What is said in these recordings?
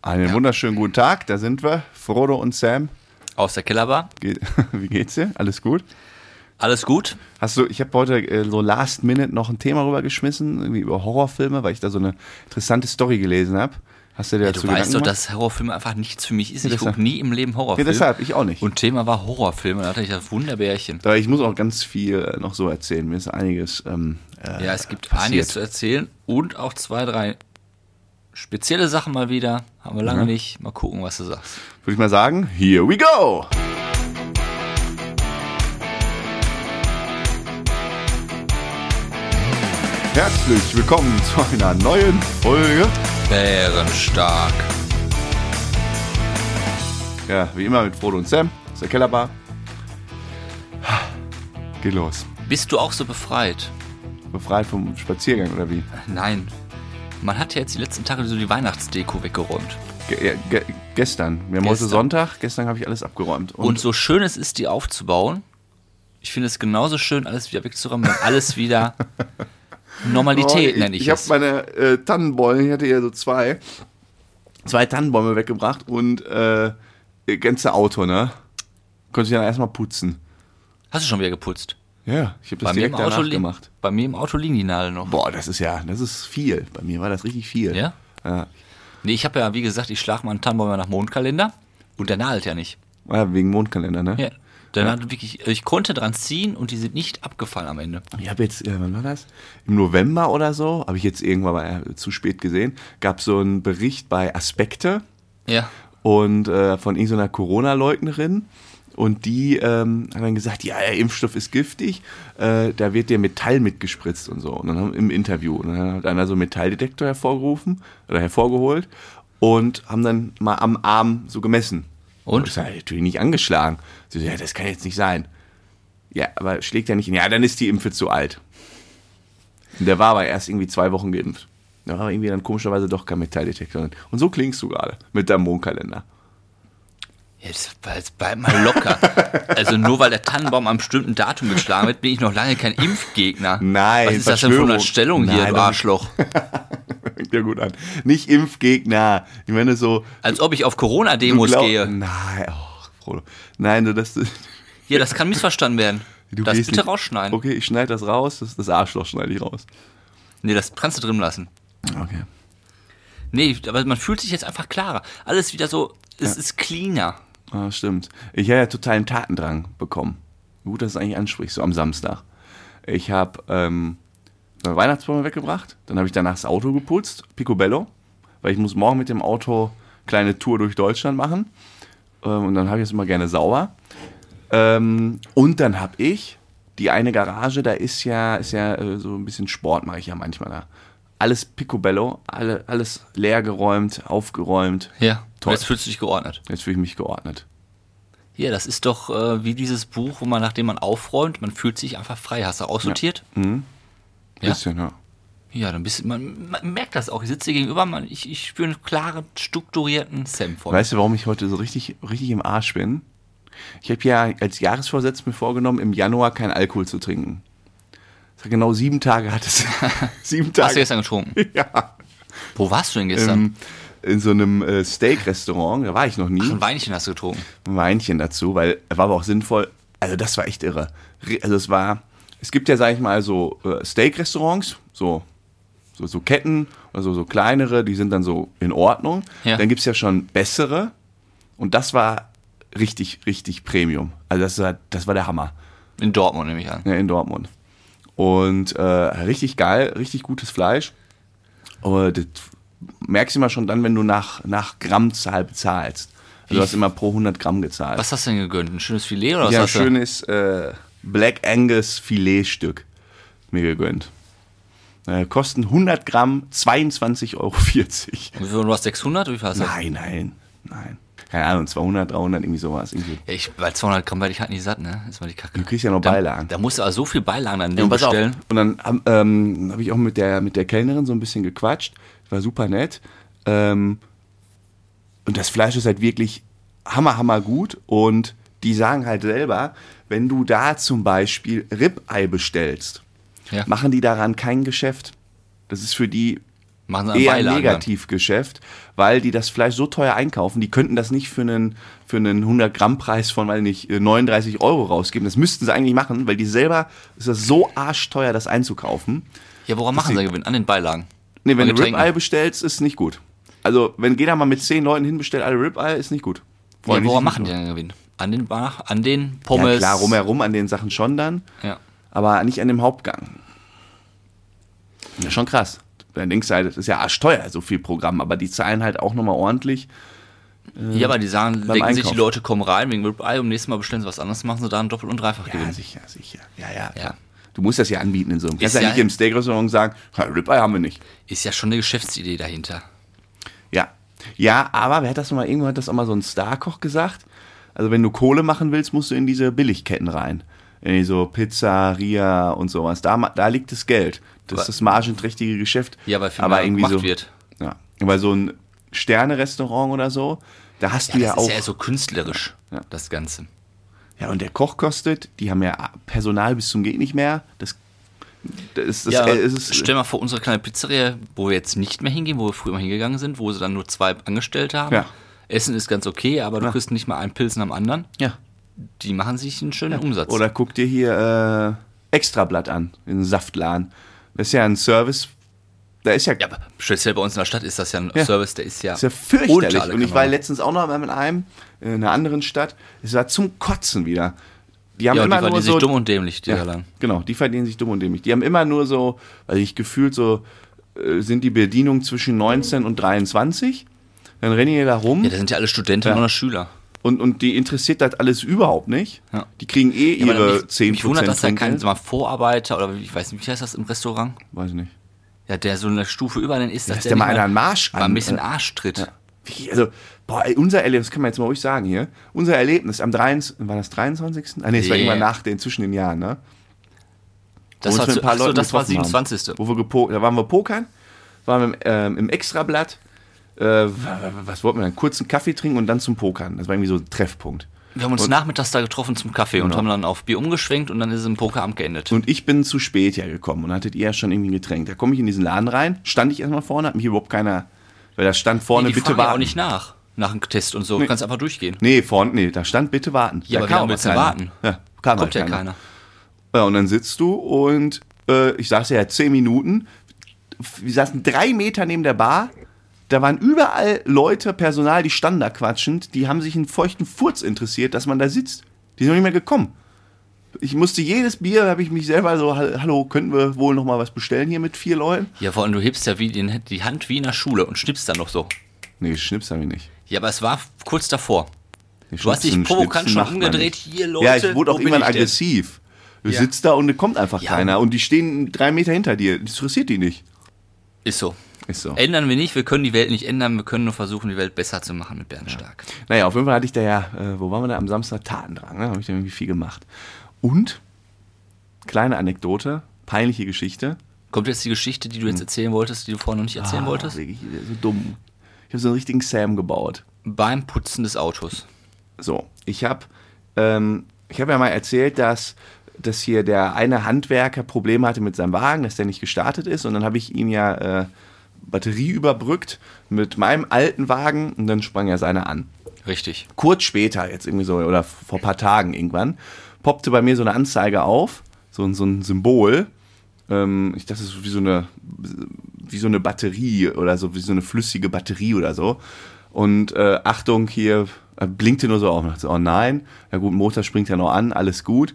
Einen wunderschönen guten Tag, da sind wir, Frodo und Sam. Aus der Kellerbar. Ge Wie geht's dir? Alles gut? Alles gut? Hast du, ich habe heute äh, so last minute noch ein Thema rübergeschmissen, irgendwie über Horrorfilme, weil ich da so eine interessante Story gelesen habe. Hast du dir Ja, dazu du weißt doch, dass Horrorfilme einfach nichts für mich ist. Ich deshalb. gucke nie im Leben Ja, Horrorfilme. deshalb, ich auch nicht. Und Thema war Horrorfilme. Da hatte ich das Wunderbärchen. Aber ich muss auch ganz viel äh, noch so erzählen. Mir ist einiges. Ähm, äh, Ja, es gibt passiert. einiges zu erzählen und auch zwei, drei spezielle Sachen mal wieder. Haben wir lange Ja. nicht. Mal gucken, was du sagst. Würde ich mal sagen, here we go! Herzlich willkommen zu einer neuen Folge. Bärenstark. Ja, wie immer mit Frodo und Sam aus der Kellerbar. Geht los. Bist du auch so befreit? Befreit vom Spaziergang oder wie? Nein. Man hat ja jetzt die letzten Tage so die Weihnachtsdeko weggeräumt. Ge ge gestern. Wir haben heute Gestern. Sonntag. Gestern habe ich alles abgeräumt. Und, so schön es ist, die aufzubauen, ich finde es genauso schön, alles wieder wegzuräumen, wenn alles wieder Normalität Oh, nenne ich, Ich habe es. meine äh, Tannenbäume, ich hatte ja so zwei, zwei Tannenbäume weggebracht und äh, ganze Auto, ne? Konnte ich dann erstmal putzen. Hast du schon wieder geputzt? Ja, ich habe Bei das im direkt Auto danach li- gemacht. bei mir im Auto liegen die Nadeln noch. Boah, das ist ja, das ist viel. Bei mir war das richtig viel. Ja? Ja, Nee, ich habe ja, wie gesagt, ich schlage meinen Tannenbaum ja nach Mondkalender und der nadelt ja nicht. Ja, wegen Mondkalender, ne? Ja. Der nadelt wirklich, ich konnte dran ziehen und die sind nicht abgefallen am Ende. Ich habe jetzt, äh, wann war das? Im November oder so, habe ich jetzt irgendwann mal äh, zu spät gesehen, gab so einen Bericht bei Aspekte Ja. und äh, von irgendeiner Corona-Leugnerin. Und die ähm, hat dann gesagt, ja, der Impfstoff ist giftig, äh, da wird der Metall mitgespritzt und so. Und dann haben, im Interview. Und dann hat einer so einen Metalldetektor hervorgerufen oder hervorgeholt und haben dann mal am Arm so gemessen. Und? Ich sag, natürlich nicht angeschlagen. Sie so, ja, das kann jetzt nicht sein. Ja, aber schlägt ja nicht. Ja, dann ist die Impfe zu alt. Und der war aber erst irgendwie zwei Wochen geimpft. Da war aber irgendwie dann komischerweise doch kein Metalldetektor drin. Und so klingst du gerade mit deinem Mondkalender. Jetzt, jetzt bleib mal locker. also nur weil der Tannenbaum am bestimmten Datum geschlagen wird, bin ich noch lange kein Impfgegner. Nein, Was ist das denn für eine. Stellung hier, Nein, du das- Arschloch? Fängt ja gut an. Nicht Impfgegner. Ich meine so. Als ob ich auf du Corona-Demos gehe. Nein, ach, Frodo. Nein, du, das. Du Ja, das kann missverstanden werden. das gehst bitte nicht- rausschneiden. Okay, ich schneide das raus. Das, das Arschloch schneide ich raus. Nee, das kannst du drin lassen. Okay. Nee, aber man fühlt sich jetzt einfach klarer. Alles wieder so, es ist cleaner. Ah, stimmt. Ich habe ja totalen Tatendrang bekommen. Gut, dass du es eigentlich ansprichst, so am Samstag. Ich habe ähm, meine Weihnachtsbäume weggebracht, dann habe ich danach das Auto geputzt, Picobello, weil ich muss morgen mit dem Auto kleine Tour durch Deutschland machen. Ähm, und dann habe ich es immer gerne sauber. Ähm, und dann habe ich die eine Garage, da ist ja, ist ja äh, so ein bisschen Sport, mache ich ja manchmal da. Alles Picobello, alle, alles leer geräumt, aufgeräumt. Ja, Toll. Jetzt fühlst du dich geordnet. Jetzt fühle ich mich geordnet. Ja, das ist doch äh, wie dieses Buch, wo man, nachdem man aufräumt, man fühlt sich einfach frei. Hast du aussortiert? Mhm. Ja? Bisschen, ja. Ja, dann bist man, man merkt das auch. Ich sitze hier gegenüber, man, ich, ich spüre einen klaren, strukturierten Sam vor. Weißt du, warum ich heute so richtig, richtig im Arsch bin? Ich habe ja als Jahresvorsatz mir vorgenommen, im Januar kein Alkohol zu trinken. Genau sieben Tage hat es. sieben Hast du Tage. gestern getrunken? Ja. Wo warst du denn gestern? Ähm, in so einem äh, Steak-Restaurant, da war ich noch nie. Ein Weinchen hast du getrunken. ein Weinchen dazu, weil war aber auch sinnvoll. Also das war echt irre. Re- Also es war, es gibt ja, sag ich mal, so äh, Steak-Restaurants, so, so, so Ketten, also so kleinere, die sind dann so in Ordnung. Ja. Dann gibt es ja schon bessere und das war richtig, richtig Premium. Also das war, das war der Hammer In Dortmund nehme ich an. ja, in Dortmund. Und äh, richtig geil, richtig gutes Fleisch. Aber das merkst du immer schon dann, wenn du nach, nach Grammzahl bezahlst. Also du hast immer pro 100 Gramm gezahlt. Was hast du denn gegönnt? Ein schönes Filet oder was ja, hast du? schönes äh, Black Angus Filetstück mir gegönnt. Äh, kosten 100 Gramm 22,40 Euro. Viel, du hast 600? Wie viel hast du? Nein, nein, nein. Keine Ahnung, 200, 300, irgendwie sowas. Irgendwie. Ja, ich, bei 200 Gramm werde ich halt nicht satt, ne? Das mal die Kacke. Du kriegst ja noch Da, Beilagen. da musst du also so viel Beilagen an Ja, dem pass auf. bestellen. Und dann ähm, habe ich auch mit der, mit der Kellnerin so ein bisschen gequatscht. War super nett. Ähm, und das Fleisch ist halt wirklich hammer, hammer gut. Und die sagen halt selber, wenn du da zum Beispiel Ribeye bestellst, Ja. machen die daran kein Geschäft. Das ist für die Machen eher Beilagen Negativgeschäft, weil die das Fleisch so teuer einkaufen, die könnten das nicht für einen, für einen 100 Gramm Preis von, weiß nicht, 39 Euro rausgeben. Das müssten sie eigentlich machen, weil die selber, ist das so arschteuer, das einzukaufen. Ja, woran machen sie Gewinn? An den Beilagen. Nee, wenn du. Ribeye bestellst, ist nicht gut. Also, wenn jeder mal mit 10 Leuten hinbestellt, alle Ribeye, ist nicht gut. Ja, woran sich machen die denn Gewinn? An den, Bar, an den Ja, Pommes. klar, rumherum an den Sachen schon dann, Ja. aber nicht an dem Hauptgang. Ja, schon krass. Dann denkst du halt, das ist ja arschteuer, so viel Programm, aber die zahlen halt auch nochmal ordentlich. ja, aber die sagen, beim denken sich, Einkauf. die Leute kommen rein wegen Ribeye und nächstes Mal bestellen sie was anderes, machen sie da einen Doppel- und Ja, Dreifachgewinn. sicher, sicher. Ja, ja. Ja. Du musst das ja anbieten in so einem. Du kannst Ist ja ja- nicht im Steak-Restaurant sagen, "Ha, Ribeye haben wir nicht. Ist ja schon eine Geschäftsidee dahinter. Ja. Ja, aber wer hat das nochmal, irgendwann hat das auch mal so ein Starkoch gesagt. Also wenn du Kohle machen willst, musst du in diese Billigketten rein. In die so Pizzeria und sowas. Da, da liegt das Geld. Das Aber- ist das margenträchtige Geschäft. Ja, weil viel aber irgendwie gemacht so, wird. Ja. Aber so ein Sterne-Restaurant oder so, da hast du das ja ist auch. ja eher so künstlerisch, Ja. das Ganze. Ja, und der Koch kostet, die haben ja Personal bis zum Geht nicht mehr. Das, das, ist- das ja, es ist, stell mal vor, unsere kleine Pizzeria, wo wir jetzt nicht mehr hingehen, wo wir früher mal hingegangen sind, wo sie dann nur zwei Angestellte haben. Ja. Essen ist ganz okay, aber du Ja. kriegst nicht mal einen Pilz am anderen. ja. Die machen sich einen schönen Umsatz. Oder guck dir hier äh, Extrablatt an, in Saftladen. Das ist ja ein Service, da ist ja, ja, aber speziell bei uns in der Stadt ist das ja ein Ja. Service, der ist ja, ist ja fürchterlich. Und ich war letztens auch noch mal mit einem in einer anderen Stadt. Es war zum Kotzen wieder. Die haben Ja, die immer nur verdienen so, sich dumm und dämlich, die ja, Laden. genau, die verdienen sich dumm und dämlich. Die haben immer nur so, also ich gefühlt so, äh, sind die Bedienungen zwischen 19 und 23. Dann rennen die da rum. Ja, das sind ja alle Studenten Ja. oder Schüler. Und, und die interessiert das alles überhaupt nicht. Ja. Die kriegen eh Ja, ihre mich, 10% mich wundert, dass da kein Vorarbeiter oder ich weiß nicht, wie heißt das im Restaurant? Weiß ich nicht. Ja, der so eine Stufe über den ist, dass Dass der mal nicht einer einen Marsch mal ein bisschen äh, Arsch tritt. Wie, also, boah, ey, unser Erlebnis, das kann man jetzt mal ruhig sagen hier. Unser Erlebnis am 23. War das 23.? Ah, nee, es war irgendwann nach den, zwischen den Jahren, ne? Das, war, so, Leuten das war getroffen haben. 27. Wo wir gepo da waren wir pokern, waren wir im, ähm, im Extrablatt. Äh, was wollten wir dann? Kurzen Kaffee trinken und dann zum Pokern. Das war irgendwie so ein Treffpunkt. Wir haben uns Und- nachmittags da getroffen zum Kaffee und Genau. haben dann auf Bier umgeschwenkt und dann ist es im Pokerabend geendet. Und ich bin zu spät ja gekommen und hattet ihr ja schon irgendwie ein Getränk. Da komme ich in diesen Laden rein, stand ich erstmal vorne, hat mich überhaupt keiner, weil da stand vorne, die bitte fragen ja warten. auch nicht nach, nach einem Test und so. Du kannst einfach durchgehen. Nee, vorne, nee, da stand bitte warten. Ja, da aber du denn keiner. warten? Ja, kam Kommt halt ja keiner. Ja, und dann sitzt du und äh, ich saß ja zehn Minuten. Wir saßen drei Meter neben der Bar. Da waren überall Leute, Personal, die standen da quatschend. Die haben sich einen feuchten Furz interessiert, dass man da sitzt. Die sind noch nicht mehr gekommen. Ich musste jedes Bier, habe ich mich selber so, "Hall- hallo, könnten wir wohl noch mal was bestellen hier mit vier Leuten? Ja, vor allem du hebst ja wie den, die Hand wie in der Schule und schnippst dann noch so. Nee, Schnips habe ich nicht. Ja, aber es war kurz davor. Nee, Du hast dich provokant schon umgedreht. Hier, Leute. Ja, ich wurde auch irgendwann ich aggressiv. Du Ja. sitzt da und da kommt einfach Ja. keiner. Und die stehen drei Meter hinter dir. Das interessiert die nicht. Ist so. Ist so. Ändern wir nicht, wir können die Welt nicht ändern, wir können nur versuchen, die Welt besser zu machen mit Bernd Stark. Naja, auf jeden Fall hatte ich da ja, äh, wo waren wir da? Am Samstag Tatendrang, ne? Habe ich da irgendwie viel gemacht. Und, kleine Anekdote, peinliche Geschichte. Kommt jetzt die Geschichte, die du jetzt erzählen wolltest, die du vorher noch nicht erzählen Hm. Ah, wolltest? Wirklich, so dumm. Ich habe so einen richtigen Sam gebaut. Beim Putzen des Autos. So, ich habe ähm, ich hab ja mal erzählt, dass, dass hier der eine Handwerker Probleme hatte mit seinem Wagen, dass der nicht gestartet ist. Und dann habe ich ihm ja äh, Batterie überbrückt mit meinem alten Wagen und dann sprang er seine an. Richtig. kurz später, jetzt irgendwie so, oder vor ein paar Tagen irgendwann, poppte bei mir so eine Anzeige auf, so, ein- so ein Symbol. Ähm, ich dachte, das ist wie so eine, wie so eine Batterie oder so, wie so eine flüssige Batterie oder so. Und äh, Achtung, hier äh, blinkte nur so auf. Und dachte, oh nein, ja gut, Motor springt ja noch an, alles gut.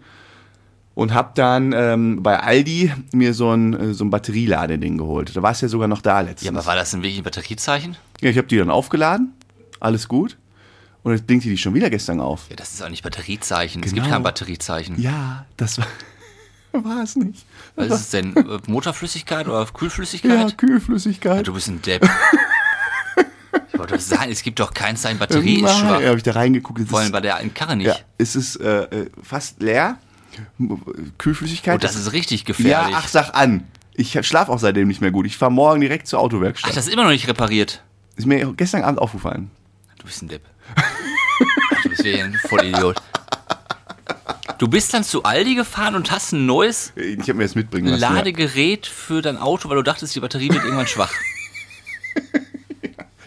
Und hab dann ähm, bei Aldi mir so ein, äh, so ein Batterieladeding geholt. Da war es ja sogar noch da letztens. Ja, aber war das ein wirklich ein Batteriezeichen? Ja, ich habe die dann aufgeladen, alles gut. Und jetzt blinkte die schon wieder gestern auf. Ja, das ist auch nicht Batteriezeichen. Es Genau. gibt kein Batteriezeichen. Ja, das war, war es nicht. Was ist es denn? Äh, Motorflüssigkeit oder Ja, Kühlflüssigkeit? Kühlflüssigkeit. du bist ein Depp. ich wollte das sagen, es gibt doch kein Zeichen, Batterie ist schwach. habe ich da reingeguckt. Es Vor allem bei der alten Karre nicht. ja, es ist äh, äh, fast leer. Kühlflüssigkeit. Oh, das ist richtig ja, gefährlich. ach, sag an. Ich schlafe auch seitdem nicht mehr gut. Ich fahre morgen direkt zur Autowerkstatt. Ach, das ist immer noch nicht repariert. ist mir gestern Abend aufgefallen. Du bist ein Depp. du bist wie ein Vollidiot. Du bist dann zu Aldi gefahren und hast ein neues Ich habe mir das mitbringen lassen. ja. Ladegerät für dein Auto, weil du dachtest, die Batterie wird irgendwann schwach.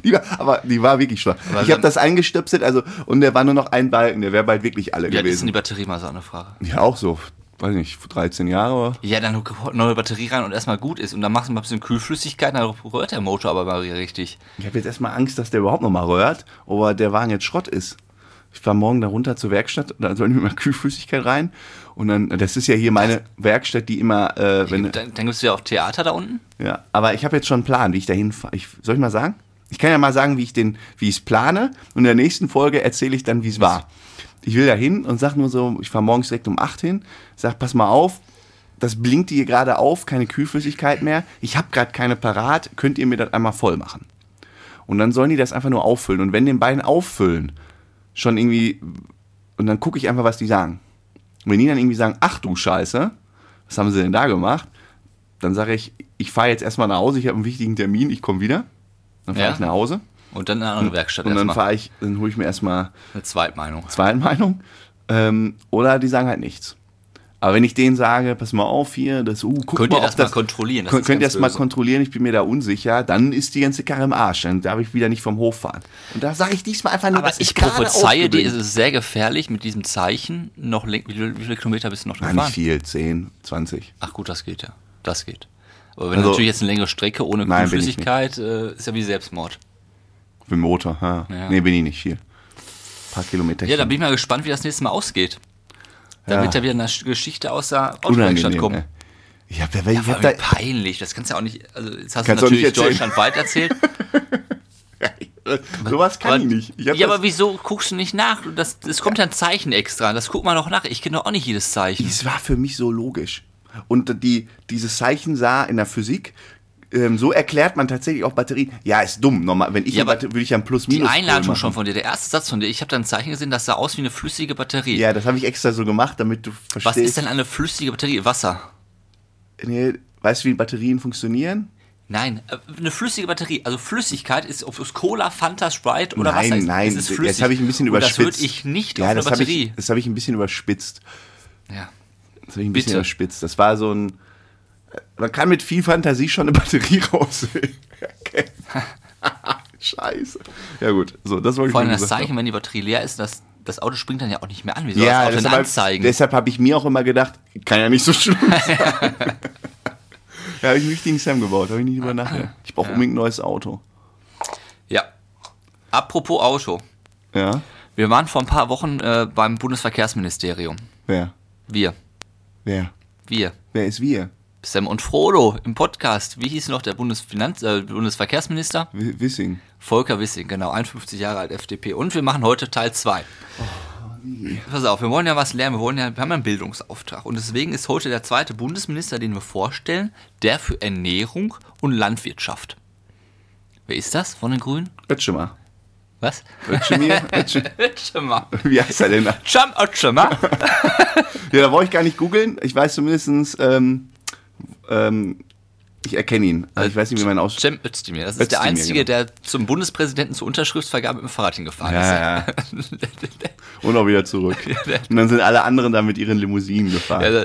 Die war, aber die war wirklich schwach. Aber ich habe das eingestöpselt, also und der war nur noch ein Balken, der wäre bald wirklich alle Wie alt ist denn gewesen. die Batterie mal so eine Frage? Ja, auch so, weiß nicht, 13 Jahre. Oder? Ja, dann neue Batterie rein und erstmal gut ist. Und dann machst du mal ein bisschen Kühlflüssigkeit, dann rührt der Motor aber mal richtig. Ich habe jetzt erstmal Angst, dass der überhaupt noch mal röhrt, aber der Wagen jetzt Schrott ist. Ich fahre morgen da runter zur Werkstatt, da sollen wir mal Kühlflüssigkeit rein. Und dann, das ist ja hier meine Werkstatt, die immer, äh, wenn, Dann, dann gibt es ja auch Theater da unten. Ja, aber ich habe jetzt schon einen Plan, wie ich dahin fahre. Ich, soll ich mal sagen? Ich kann ja mal sagen, wie ich den, wie ich es plane. Und in der nächsten Folge erzähle ich dann, wie es war. Ich will da hin und sag nur so, ich fahre morgens direkt um 8 hin, sag, pass mal auf, das blinkt hier gerade auf, keine Kühlflüssigkeit mehr. Ich habe gerade keine parat, könnt ihr mir das einmal voll machen? Und dann sollen die das einfach nur auffüllen. Und wenn den beiden auffüllen, schon irgendwie, und dann gucke ich einfach, was die sagen. Und wenn die dann irgendwie sagen, ach du Scheiße, was haben sie denn da gemacht? Dann sage ich, ich fahre jetzt erstmal nach Hause, ich habe einen wichtigen Termin, ich komme wieder. Dann fahre Ja. ich nach Hause. Und dann in eine andere Werkstatt Und dann fahre ich, dann hole ich mir erstmal Eine Zweitmeinung. Zweitmeinung. Ähm, oder die sagen halt nichts. Aber wenn ich denen sage, pass mal auf hier, das, uh, guck Könnt mal, ihr das ob mal kontrollieren? Das Könnt, ihr das mal kontrollieren, ich bin mir da unsicher, dann ist die ganze Karre im Arsch. Dann darf ich wieder nicht vom Hof fahren. Und da sage ich diesmal einfach nur, Aber das ich gerade prophezeie dir, es ist sehr gefährlich mit diesem Zeichen. Noch wie, viele- wie viele Kilometer bist du noch Nein, gefahren? nicht viel, 10, 20. Ach gut, das geht ja. Das geht. Aber wenn Also- natürlich jetzt eine längere Strecke ohne Nein, bin ich Kühlflüssigkeit, äh, ist ja wie Selbstmord. Für den Motor, ha. Ja. Nee, bin ich nicht viel. Ein paar Kilometer. Ja, da bin ich mal gespannt, wie das nächste Mal ausgeht. Da Ja. wird ja wieder eine Geschichte aus der Autowerkstatt ey. Ich hab, ich Ja, hab da, peinlich, das kannst du ja auch nicht, also jetzt hast du natürlich deutschlandweit erzählt. sowas kann aber, ich nicht. Ich hab ja, das, aber wieso guckst du nicht nach? Das, das kommt ja ein Zeichen extra, das guck mal noch nach. Ich kenne doch auch nicht jedes Zeichen. Es war für mich so logisch. Und die, dieses Zeichen sah in der Physik, ähm, so erklärt man tatsächlich auch Batterien. Ja, ist dumm. Normal, wenn ich Ja, eine aber Batter- würde ich ja ein Die Plus-Minus. Einleitung machen. schon von dir, der erste Satz von dir, ich habe da ein Zeichen gesehen, das sah aus wie eine flüssige Batterie. Ja, das habe ich extra so gemacht, damit du verstehst. Was ist denn eine flüssige Batterie? Wasser. Nee, weißt du, wie Batterien funktionieren? Nein, äh, eine flüssige Batterie. Also Flüssigkeit ist ob es Cola, Fanta, Sprite oder nein, Wasser ist. nein, flüssig. das habe ich ein bisschen Und überspitzt. Das würde ich nicht ja, auf eine das habe Batterie. ich, das habe ich ein bisschen überspitzt. ja. Das habe ich ein bisschen Bitte. überspitzt. Das war so ein. Man kann mit viel Fantasie schon eine Batterie raussehen. Okay. Scheiße. Ja, gut. So, das wollte ich Vor allem das Zeichen, haben. wenn die Batterie leer ist, das, das Auto springt dann ja auch nicht mehr an. Wie soll Ja, das Auto deshalb, anzeigen? deshalb habe ich mir auch immer gedacht, kann ja nicht so schlimm sein. ja, habe ich einen richtigen Sam gebaut, habe ich nicht drüber nachgedacht. Ich brauche unbedingt ein neues Auto. ja. Apropos Auto. Ja? Wir waren vor ein paar Wochen äh, beim Bundesverkehrsministerium. Wer? Wir. Wer? Wir. Wer ist wir? Sam und Frodo im Podcast. Wie hieß noch der Bundesfinanz äh, Bundesverkehrsminister? W Wissing. Volker Wissing, genau, 51 Jahre alt, FDP. Und wir machen heute Teil 2. Pass auf, wir wollen ja was lernen, wir, wollen ja, wir haben ja einen Bildungsauftrag. Und deswegen ist heute der zweite Bundesminister, den wir vorstellen, der für Ernährung und Landwirtschaft. Wer ist das von den Grünen? Ötschemar. Was? Ötschemir? Ötsch Ötschemar. Wie heißt er denn? Cem Ötschemar. Ja, da brauche ich gar nicht googeln. Ich weiß zumindest, ähm, ähm, ich erkenne ihn. Also ich weiß nicht, wie man ausspricht. Cem Özdemir. Das ist der Özdemir, Einzige, genau. der zum Bundespräsidenten zur Unterschriftsvergabe mit dem Fahrrad hingefahren Ja, ist. ja. Und auch wieder zurück. Und dann sind alle anderen da mit ihren Limousinen gefahren. Also,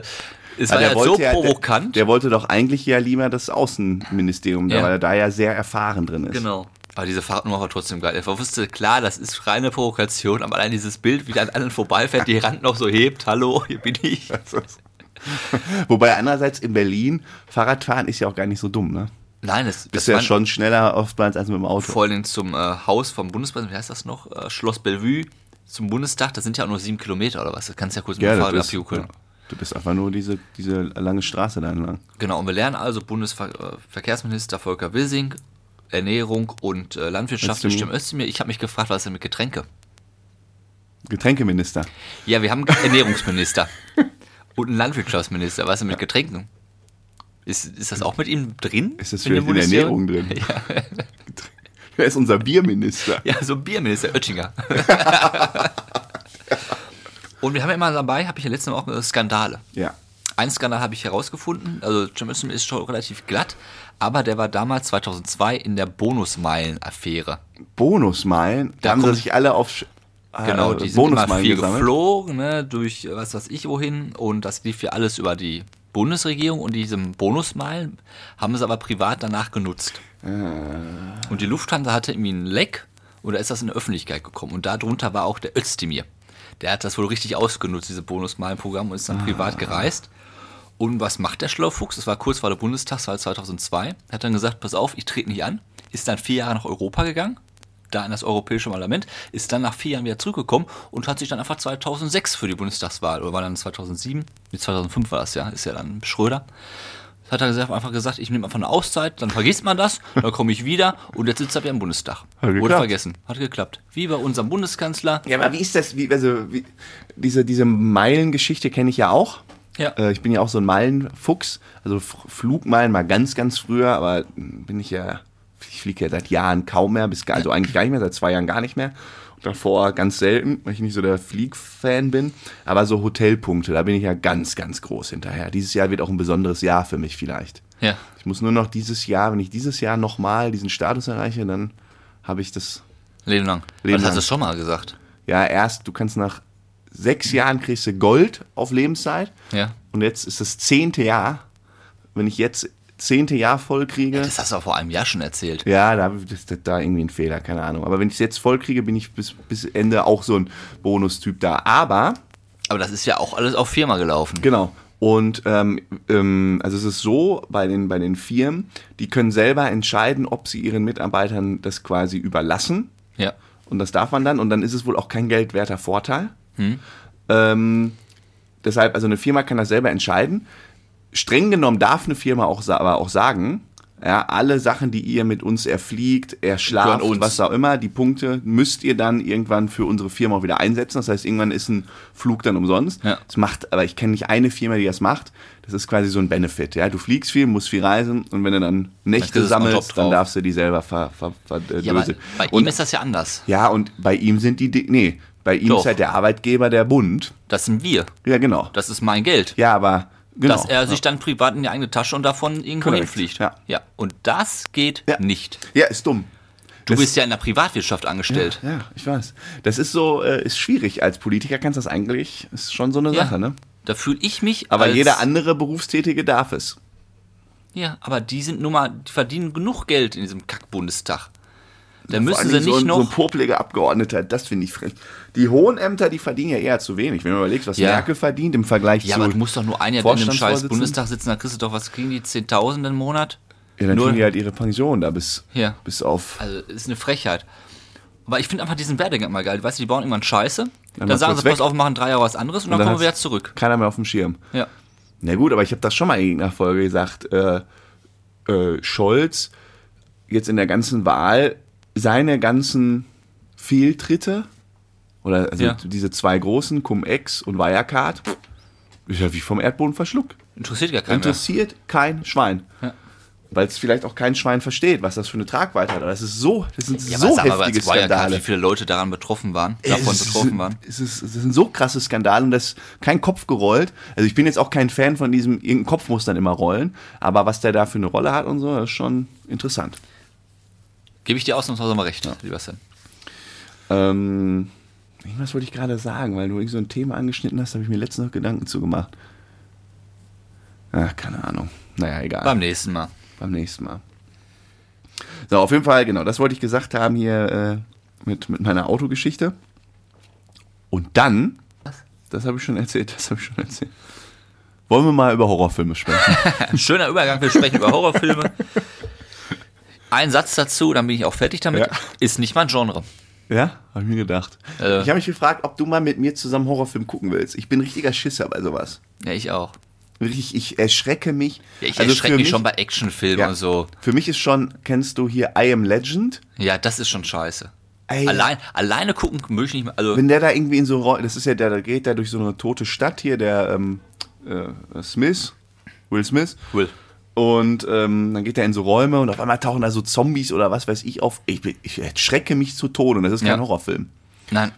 es war ja so ja- provokant. Der, der wollte doch eigentlich ja lieber das Außenministerium, Ja. weil er da ja sehr erfahren drin ist. Genau. Aber diese Fahrradnummer war trotzdem geil. Er wusste, klar, das ist reine Provokation, aber allein dieses Bild, wie der an anderen vorbeifährt, die Hand noch so hebt, hallo, hier bin ich. Wobei andererseits in Berlin Fahrradfahren ist ja auch gar nicht so dumm, ne? Nein, das, Bist das ja schon schneller oftmals als mit dem Auto. vor allem zum äh, Haus vom Bundespräsidenten, wie heißt das noch? Äh, Schloss Bellevue zum Bundestag, das sind ja auch nur sieben Kilometer oder was. Das kannst du ja kurz mit dem Fahrrad abjuckeln. ja. Du bist einfach nur diese, diese lange Straße da entlang. Genau, und wir lernen also Bundesverkehrsminister Volker Wissing, Ernährung und äh, Landwirtschaft bestimmt Özdemir. Ich habe mich gefragt, was ist denn mit Getränke? Getränkeminister. Ja, wir haben einen Ernährungsminister und einen Landwirtschaftsminister. Was ist denn mit Getränken? Ist, ist das auch mit ihm drin? Ist das vielleicht in der? Ernährung drin? Ja, Wer ist unser Bierminister? ja, so ein Bierminister, Oettinger. und wir haben ja immer dabei, habe ich ja letztes Mal auch äh, Skandale. Ja. Einen Skandal habe ich herausgefunden, also Jim Özdemir ist schon relativ glatt, aber der war damals 2002 in der Bonusmeilen-Affäre. Bonusmeilen. Da haben sie sich alle auf äh, Genau, die sind immer viel gesammelt. geflogen, ne, durch äh, was weiß ich wohin und das lief ja alles über die Bundesregierung und diesem Bonusmeilen haben es aber privat danach genutzt. Und die Lufthansa hatte irgendwie einen Leck und da ist das in die Öffentlichkeit gekommen. Und darunter war auch der Özdemir. Der hat das wohl richtig ausgenutzt, diese Bonusmeilenprogramm, und ist dann privat gereist. Und was macht der Schlaufuchs? Das war kurz vor der Bundestagswahl 2002. Hat dann gesagt, pass auf, ich trete nicht an. Ist dann vier Jahre nach Europa gegangen, da in das Europäische Parlament, ist dann nach vier Jahren wieder zurückgekommen und hat sich dann einfach 2006 für die Bundestagswahl, oder war dann 2007, nee, 2005 war das ja, ist ja dann Schröder, hat er einfach gesagt, ich nehme einfach eine Auszeit, dann vergisst man das, dann komme ich wieder und jetzt sitzt er wieder im Bundestag. Wurde geklappt. vergessen. Hat geklappt. Wie bei unserem Bundeskanzler. Ja, aber wie ist das? Wie, also, wie, diese, diese Meilengeschichte kenne ich ja auch. Ja. Äh, ich bin ja auch so ein Meilenfuchs. Also Flugmeilen mal ganz, ganz früher, aber bin ich ja, ich fliege ja seit Jahren kaum mehr, bis gar, also eigentlich gar nicht mehr, seit zwei Jahren gar nicht mehr. Und davor ganz selten, weil ich nicht so der Fliegfan bin. Aber so Hotelpunkte, da bin ich ja ganz, ganz groß hinterher. Dieses Jahr wird auch ein besonderes Jahr für mich vielleicht. Ja. Ich muss nur noch dieses Jahr, wenn ich dieses Jahr nochmal diesen Status erreiche, dann habe ich das Leben lang. Leben das hast lang. du schon mal gesagt. ja, erst, du kannst nach sechs Jahren kriegst du Gold auf Lebenszeit. Ja. Und jetzt ist das zehnte Jahr. Wenn ich jetzt zehnte Jahr voll kriege, Das hast du auch vor einem Jahr schon erzählt. ja, da ist da irgendwie ein Fehler, keine Ahnung. Aber wenn ich es jetzt voll kriege, bin ich bis, bis Ende auch so ein Bonustyp da. Aber, Aber das ist ja auch alles auf Firma gelaufen. genau. Und ähm, ähm, also es ist so bei den, bei den Firmen, die können selber entscheiden, ob sie ihren Mitarbeitern das quasi überlassen. Ja. Und das darf man dann. Und dann ist es wohl auch kein geldwerter Vorteil. Ähm, deshalb, also eine Firma kann das selber entscheiden. Streng genommen darf eine Firma auch, aber auch sagen, ja, alle Sachen, die ihr mit uns erfliegt, erschlaft, was auch immer, die Punkte müsst ihr dann irgendwann für unsere Firma auch wieder einsetzen. Das heißt, irgendwann ist ein Flug dann umsonst. Ja. Das macht, aber ich kenne nicht eine Firma, die das macht. Das ist quasi so ein Benefit. Ja, du fliegst viel, musst viel reisen und wenn du dann Nächte sammelst, dann darfst du die selber ver, ver, ver, äh, Ja, lösen. bei und, ihm ist das ja anders. ja, und bei ihm sind die, Di- nee, bei ihm Doch. ist halt der Arbeitgeber der Bund. Das sind wir. Ja, genau. Das ist mein Geld. Ja, aber genau. Dass er sich dann privat in die eigene Tasche und davon irgendwo Korrekt, hinfliegt. ja. ja. Und das geht Ja. nicht. ja, ist dumm. Du Das- bist ja in der Privatwirtschaft angestellt. Ja, ich weiß. Das ist so, äh, ist schwierig. Als Politiker kannst du das eigentlich, ist schon so eine Ja. Sache, ne? Da fühle ich mich. Aber jeder andere Berufstätige darf es. Ja, aber die sind nun mal, die verdienen genug Geld in diesem Kack-Bundestag. Da Vor müssen sie nicht so ein, noch. So ein popliger Abgeordneter, das finde ich frech. Die hohen Ämter, die verdienen ja eher zu wenig. Wenn man überlegt, was Ja. Merkel verdient im Vergleich ja, zu. aber du musst doch nur ein Jahr in dem scheiß? Bundestag sitzen, da kriegst du doch, was kriegen die? 10.000 im Monat? ja, dann nur- kriegen die halt ihre Pension da bis, Ja. bis auf. Also, ist eine Frechheit. Aber ich finde einfach diesen Werdegang mal geil. Weißt du, die bauen irgendwann Scheiße. Dann, du sagen sie, pass auf, machen drei Jahre was anderes und, dann, kommen wir wieder zurück. Keiner mehr auf dem Schirm. Ja. Na gut, aber ich habe das schon mal in irgendeiner Folge gesagt. Äh, äh, Scholz jetzt in der ganzen Wahl seine ganzen Fehltritte oder also Ja. diese zwei großen, Cum-Ex und Wirecard, ist ja wie vom Erdboden verschluckt. Interessiert gar keinen. Interessiert kein Schwein. Ja. Weil es vielleicht auch kein Schwein versteht, was das für eine Tragweite hat. Aber das ist so, das sind Ja, so aber heftige als Wirecard, Skandale. wie viele Leute daran betroffen waren, davon Es betroffen waren. Es, ist, es sind so krasse Skandale und das ist kein Kopf gerollt. Also ich bin jetzt auch kein Fan von diesem, irgendein Kopf muss dann immer rollen, aber was der da für eine Rolle hat und so, das ist schon interessant. Gebe ich dir ausnahmsweise mal recht, lieber Sam. Ähm, irgendwas wollte ich gerade sagen, weil du irgend so ein Thema angeschnitten hast, habe ich mir letztens noch Gedanken zugemacht. Ach, keine Ahnung. Naja, egal. Beim nächsten Mal. Beim nächsten Mal. So, auf jeden Fall, genau, das wollte ich gesagt haben hier äh, mit, mit meiner Autogeschichte. Und dann, das habe ich schon erzählt, das habe ich schon erzählt. Wollen wir mal über Horrorfilme sprechen? Ein schöner Übergang, wir sprechen über Horrorfilme. Ein Satz dazu, dann bin ich auch fertig damit. Ja. Ist nicht mein Genre. ja, habe ich mir gedacht. Äh. Ich habe mich gefragt, ob du mal mit mir zusammen Horrorfilm gucken willst. Ich bin richtiger Schisser bei sowas. Ja, ich auch. Richtig, ich erschrecke mich. Ja, ich Also erschrecke mich schon bei Actionfilmen ja, und so. Für mich ist schon, kennst du hier I Am Legend? Ja, das ist schon scheiße. Ey, Allein, alleine gucken möchte ich nicht mehr. Also, Wenn der da irgendwie in so das ist ja der, der geht da durch so eine tote Stadt hier, der ähm, äh, Smith, Will Smith. Will. Und ähm, dann geht er in so Räume und auf einmal tauchen da so Zombies oder was weiß ich auf. Ich, ich erschrecke mich zu Tode und das ist kein Ja. Horrorfilm. Nein,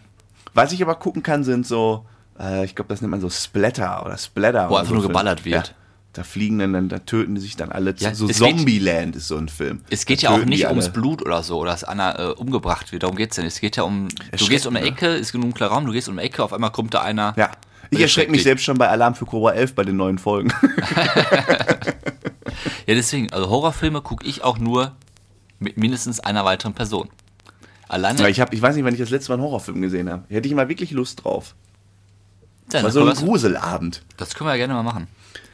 Was ich aber gucken kann, sind so, äh, ich glaube, das nennt man so Splatter oder Splatter. Wo einfach so nur Filme. geballert wird. Ja. Da fliegen dann, dann, da töten die sich dann alle. Ja, so es geht- Zombieland ist so ein Film. es geht Da ja auch nicht ums. Blut oder so, oder dass einer äh, umgebracht wird. Darum geht es ja nicht. Es geht ja um, du gehst um eine ne? Ecke, ist genug ein klarer Raum, du gehst um eine Ecke, auf einmal kommt da einer. Ja. Ich erschrecke mich selbst schon bei Alarm für Cobra 11 bei den neuen Folgen. Ja, deswegen, also Horrorfilme gucke ich auch nur mit mindestens einer weiteren Person. Alleine. Ich, hab, ich weiß nicht, wann ich das letzte Mal einen Horrorfilm gesehen habe. Hätte ich mal wirklich Lust drauf. Ja, War das, so ein Gruselabend. das können wir ja gerne mal machen.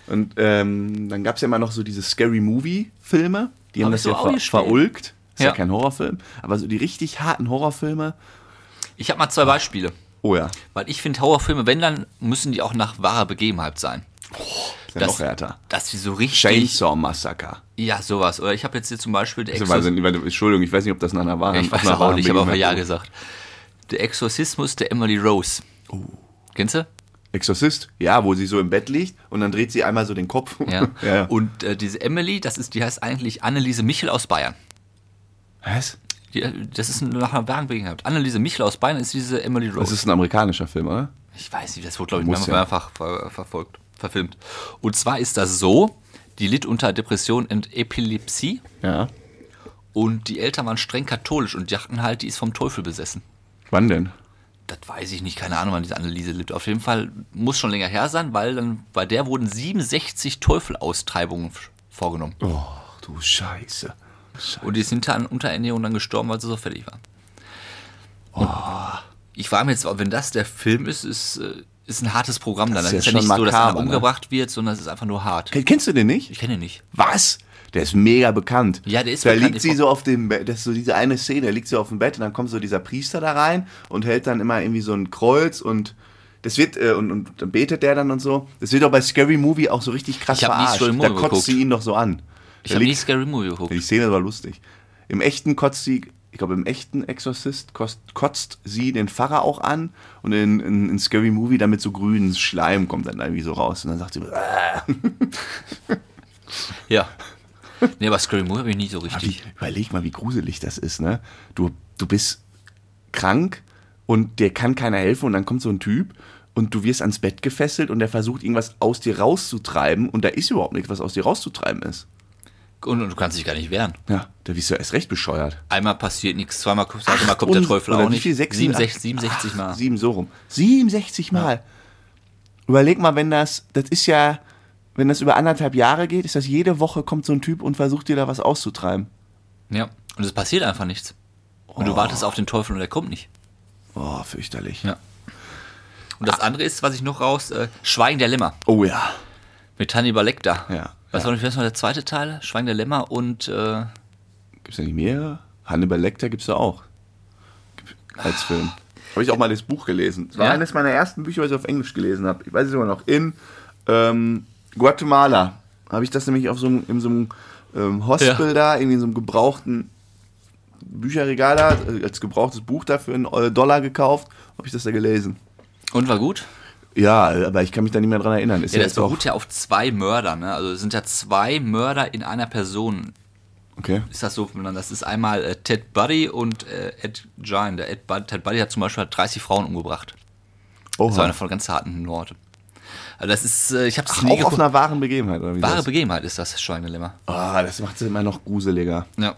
Und ähm, dann gab es ja immer noch so diese Scary Movie-Filme. Die haben Hab das ich so ja ver gespielt. verulgt. Ist ja. Ja. kein Horrorfilm. Aber so die richtig harten Horrorfilme. Ich habe mal zwei Beispiele. Oh ja. Weil ich finde, Horrorfilme, wenn dann, müssen die auch nach wahrer Begebenheit sein. Ja Das- noch härter. Dass die so richtig. Chainsaw Massacre. Ja, sowas. Oder ich habe jetzt hier zum Beispiel der Also, weil, Entschuldigung, ich weiß nicht, ob das nach einer wahren Ich weiß nach auch nicht, ich habe auch mal Ja gesagt. Der Exorzismus der Emily Rose. Oh. Kennst du? Exorzist? Ja, wo sie so im Bett liegt und dann dreht sie einmal so den Kopf. Ja. ja. Und äh, diese Emily, das ist, die heißt eigentlich Anneliese Michel aus Bayern. Was? Die, äh, das ist nach einer wahren Begebenheit. Anneliese Michel aus Bayern ist diese Emily Rose. Das ist ein amerikanischer Film, oder? Ich weiß nicht, das wurde, glaube ich, mehrfach ja. ver verfolgt, verfilmt. Und zwar ist das so, die litt unter Depression und Epilepsie Ja. und die Eltern waren streng katholisch und dachten halt, die ist vom Teufel besessen. Wann denn? Das weiß ich nicht, keine Ahnung, wann diese Anneliese lebt. Auf jeden Fall muss schon länger her sein, weil dann bei der wurden 67 Teufelaustreibungen vorgenommen. Oh, du Scheiße. Scheiße. Und die ist hinter an Unterernährung dann gestorben, weil sie so fertig war. Und ich war mir jetzt, wenn das der Film ist, ist, äh, ist ein hartes Programm dann. Das ist ja nicht so, dass einer ne? umgebracht wird, sondern es ist einfach nur hart. Ken- Kennst du den nicht? Ich kenne ihn nicht. Was? Der ist mega bekannt. Ja, der ist da bekannt. liegt sie so auf dem Bett, das ist so diese eine Szene, da liegt sie auf dem Bett und dann kommt so dieser Priester da rein und hält dann immer irgendwie so ein Kreuz und das wird, äh, und, und dann betet der dann und so. Das wird auch bei Scary Movie auch so richtig krass Ich hab nie verarscht. Scary da Movie kotzt geguckt. sie ihn doch so an. Ich Da habe nie Scary Movie geguckt. Die Szene war lustig. Im echten kotzt sie, ich glaube im echten Exorzist kotzt, kotzt sie den Pfarrer auch an und in, in, in Scary Movie dann mit so grünen Schleim kommt dann irgendwie so raus und dann sagt sie, äh, Ja. Nee, aber Scary Movie habe ich nie so richtig. überleg mal, wie gruselig das ist, ne? Du, du bist krank und dir kann keiner helfen und dann kommt so ein Typ und du wirst ans Bett gefesselt und der versucht irgendwas aus dir rauszutreiben und da ist überhaupt nichts, was aus dir rauszutreiben ist. Und, und du kannst dich gar nicht wehren. Ja, da wirst du erst recht bescheuert. Einmal passiert nichts, zweimal kommt, mal kommt der und- Teufel oder auch wie nicht. viel? Sechs- 67, 67 Mal. Sieben so rum. 67 Mal. Überleg mal, wenn das, das ist ja, wenn das über anderthalb Jahre geht, ist das jede Woche kommt so ein Typ und versucht dir da was auszutreiben. Ja. Und es passiert einfach nichts. Und du wartest auf den Teufel und er kommt nicht. Oh, fürchterlich. Ja. Und das andere ist, was ich noch raus, äh, Schweigen der Lämmer Oh ja. mit Hannibal Lecter. Ja. Was ja. war noch, der zweite Teil? Schweigen der Lämmer und äh, Gibt's da nicht mehrere? Hannibal Lecter gibt's da auch. Als Film. Habe ich auch mal das Buch gelesen. Das war Ja? eines meiner ersten Bücher, was ich auf Englisch gelesen habe. Ich weiß es immer noch. In ähm, Guatemala habe ich das nämlich auf so einem, in so einem ähm, Hospital Ja. da, irgendwie in so einem gebrauchten Bücherregal da, äh, als gebrauchtes Buch dafür einen äh, Dollar gekauft, habe ich das da gelesen. und war gut. Ja, aber ich kann mich da nicht mehr dran erinnern. Ist Ja, ja, das beruht ja auf zwei Mörder, ne? Also es sind ja zwei Mörder in einer Person. Okay. Ist das so? Das ist einmal äh, Ted Buddy und äh, Ed Gein. Der Ed Bud, Ted Buddy hat zum Beispiel 30 Frauen umgebracht. Das war Oha. einer von ganz harten Norte. Also das ist, äh, ich habe es nie auch auf einer wahren Begebenheit, oder wie Wahre das? Begebenheit ist das Schweinelemmer. Ah, das macht es immer noch gruseliger. Ja.